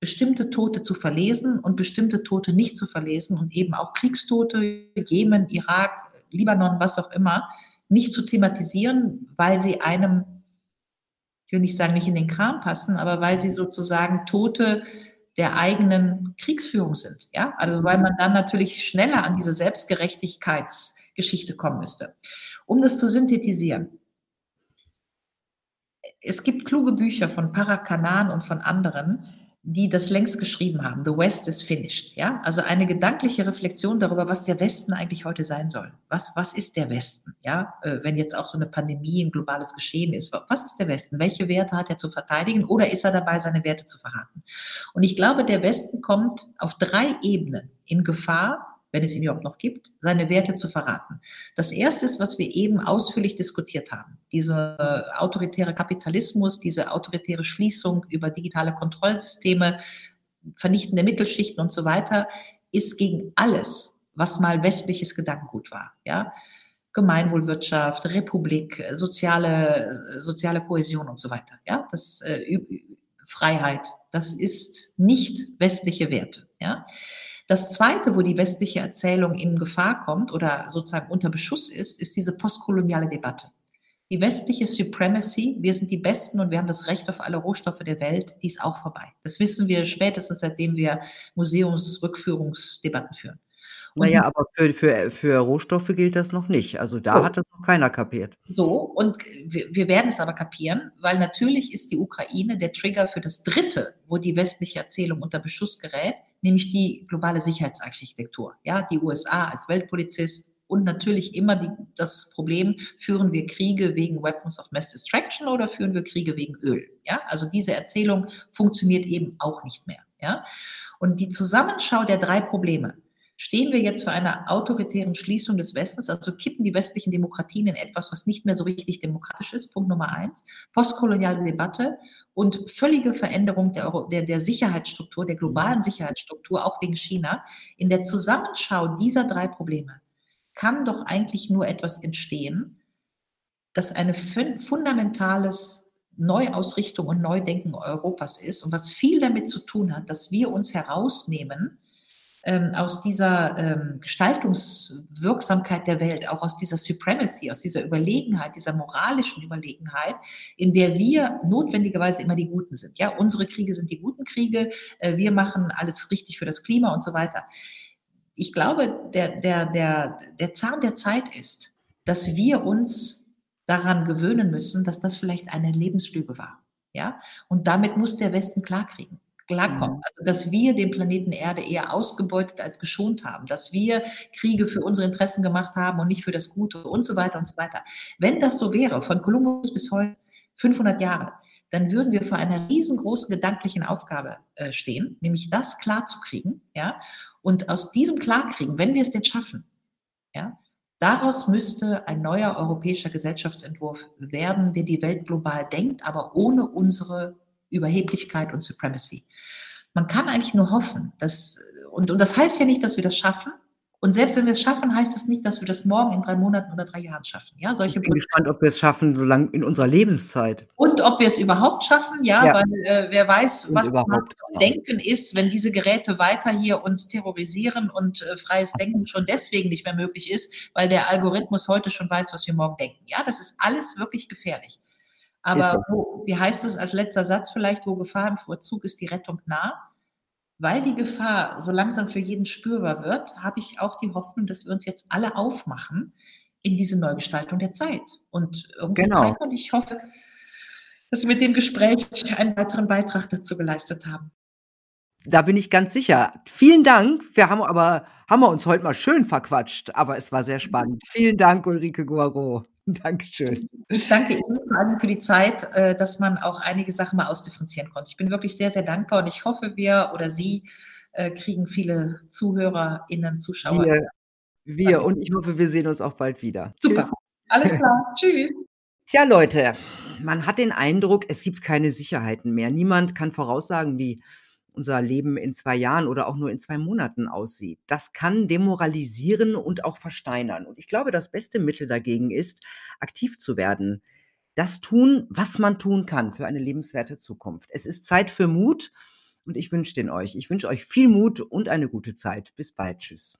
bestimmte Tote zu verlesen und bestimmte Tote nicht zu verlesen und eben auch Kriegstote, Jemen, Irak, Libanon, was auch immer, nicht zu thematisieren, weil sie einem, ich will nicht sagen, nicht in den Kram passen, aber weil sie sozusagen Tote der eigenen Kriegsführung sind. Ja, also weil man dann natürlich schneller an diese Selbstgerechtigkeitsgeschichte kommen müsste. Um das zu synthetisieren. Es gibt kluge Bücher von Parakanan und von anderen, die das längst geschrieben haben. The West is finished. Ja, also eine gedankliche Reflexion darüber, was der Westen eigentlich heute sein soll. Was, was ist der Westen? Ja, äh, wenn jetzt auch so eine Pandemie ein globales Geschehen ist. Was ist der Westen? Welche Werte hat er zu verteidigen oder ist er dabei, seine Werte zu verraten? Und ich glaube, der Westen kommt auf drei Ebenen in Gefahr, wenn es ihn überhaupt noch gibt, seine Werte zu verraten. Das erste ist, was wir eben ausführlich diskutiert haben. Diese autoritäre Kapitalismus, diese autoritäre Schließung über digitale Kontrollsysteme, vernichtende Mittelschichten und so weiter, ist gegen alles, was mal westliches Gedankengut war. Ja? Gemeinwohlwirtschaft, Republik, soziale, soziale Kohäsion und so weiter. Ja? Das, äh, Freiheit, das ist nicht westliche Werte. Ja? Das Zweite, wo die westliche Erzählung in Gefahr kommt oder sozusagen unter Beschuss ist, ist diese postkoloniale Debatte. Die westliche Supremacy, wir sind die Besten und wir haben das Recht auf alle Rohstoffe der Welt, die ist auch vorbei. Das wissen wir spätestens, seitdem wir Museumsrückführungsdebatten führen. Naja, aber für, für, für Rohstoffe gilt das noch nicht. Also da so. hat das noch keiner kapiert. So, und wir, wir werden es aber kapieren, weil natürlich ist die Ukraine der Trigger für das Dritte, wo die westliche Erzählung unter Beschuss gerät, nämlich die globale Sicherheitsarchitektur. Ja, die USA als Weltpolizist und natürlich immer die, das Problem, führen wir Kriege wegen Weapons of Mass Destruction oder führen wir Kriege wegen Öl? Ja, also diese Erzählung funktioniert eben auch nicht mehr. Ja, und die Zusammenschau der drei Probleme, Stehen wir jetzt vor einer autoritären Schließung des Westens, also kippen die westlichen Demokratien in etwas, was nicht mehr so richtig demokratisch ist, Punkt Nummer eins, postkoloniale Debatte und völlige Veränderung der, Euro, der, der Sicherheitsstruktur, der globalen Sicherheitsstruktur, auch wegen China. In der Zusammenschau dieser drei Probleme kann doch eigentlich nur etwas entstehen, das eine fundamentales Neuausrichtung und Neudenken Europas ist und was viel damit zu tun hat, dass wir uns herausnehmen, ähm, aus dieser ähm, Gestaltungswirksamkeit der Welt, auch aus dieser Supremacy, aus dieser Überlegenheit, dieser moralischen Überlegenheit, in der wir notwendigerweise immer die Guten sind. Ja, unsere Kriege sind die guten Kriege, äh, wir machen alles richtig für das Klima und so weiter. Ich glaube, der, der, der, der Zahn der Zeit ist, dass wir uns daran gewöhnen müssen, dass das vielleicht eine Lebenslüge war. Ja, und damit muss der Westen klarkriegen klarkommen. Also, dass wir den Planeten Erde eher ausgebeutet als geschont haben, dass wir Kriege für unsere Interessen gemacht haben und nicht für das Gute und so weiter und so weiter. Wenn das so wäre, von Kolumbus bis heute 500 Jahre, dann würden wir vor einer riesengroßen gedanklichen Aufgabe äh, stehen, nämlich das klarzukriegen, ja. Und aus diesem Klarkriegen, wenn wir es denn schaffen, ja, Daraus müsste ein neuer europäischer Gesellschaftsentwurf werden, der die Welt global denkt, aber ohne unsere Überheblichkeit und Supremacy. Man kann eigentlich nur hoffen, dass, und, und das heißt ja nicht, dass wir das schaffen. Und selbst wenn wir es schaffen, heißt das nicht, dass wir das morgen in drei Monaten oder drei Jahren schaffen. Ja, solche ich bin gespannt, ob wir es schaffen, so lange in unserer Lebenszeit. Und ob wir es überhaupt schaffen, ja, ja. weil äh, wer weiß, und was denken ist, wenn diese Geräte weiter hier uns terrorisieren und äh, freies Denken schon deswegen nicht mehr möglich ist, weil der Algorithmus heute schon weiß, was wir morgen denken. Ja, das ist alles wirklich gefährlich. Aber wo, wie heißt es als letzter Satz vielleicht, wo Gefahr im Vorzug ist, die Rettung nah? Weil die Gefahr so langsam für jeden spürbar wird, habe ich auch die Hoffnung, dass wir uns jetzt alle aufmachen in diese Neugestaltung der Zeit. Und irgendwie genau. Zeit, und ich hoffe, dass wir mit dem Gespräch einen weiteren Beitrag dazu geleistet haben. Da bin ich ganz sicher. Vielen Dank. Wir haben aber haben wir uns heute mal schön verquatscht, aber es war sehr spannend. Vielen Dank, Ulrike Guaro. Dankeschön. Ich danke Ihnen vor allem für die Zeit, äh, dass man auch einige Sachen mal ausdifferenzieren konnte. Ich bin wirklich sehr, sehr dankbar und ich hoffe, wir oder Sie äh, kriegen viele ZuhörerInnen, Zuschauer. Wir, wir und ich hoffe, wir sehen uns auch bald wieder. Super. Tschüss. Alles klar. Tschüss. Tja, Leute, man hat den Eindruck, es gibt keine Sicherheiten mehr. Niemand kann voraussagen, wie unser Leben in 2 Jahren oder auch nur in 2 Monaten aussieht. Das kann demoralisieren und auch versteinern. Und ich glaube, das beste Mittel dagegen ist, aktiv zu werden. Das tun, was man tun kann für eine lebenswerte Zukunft. Es ist Zeit für Mut und ich wünsche den euch. Ich wünsche euch viel Mut und eine gute Zeit. Bis bald. Tschüss.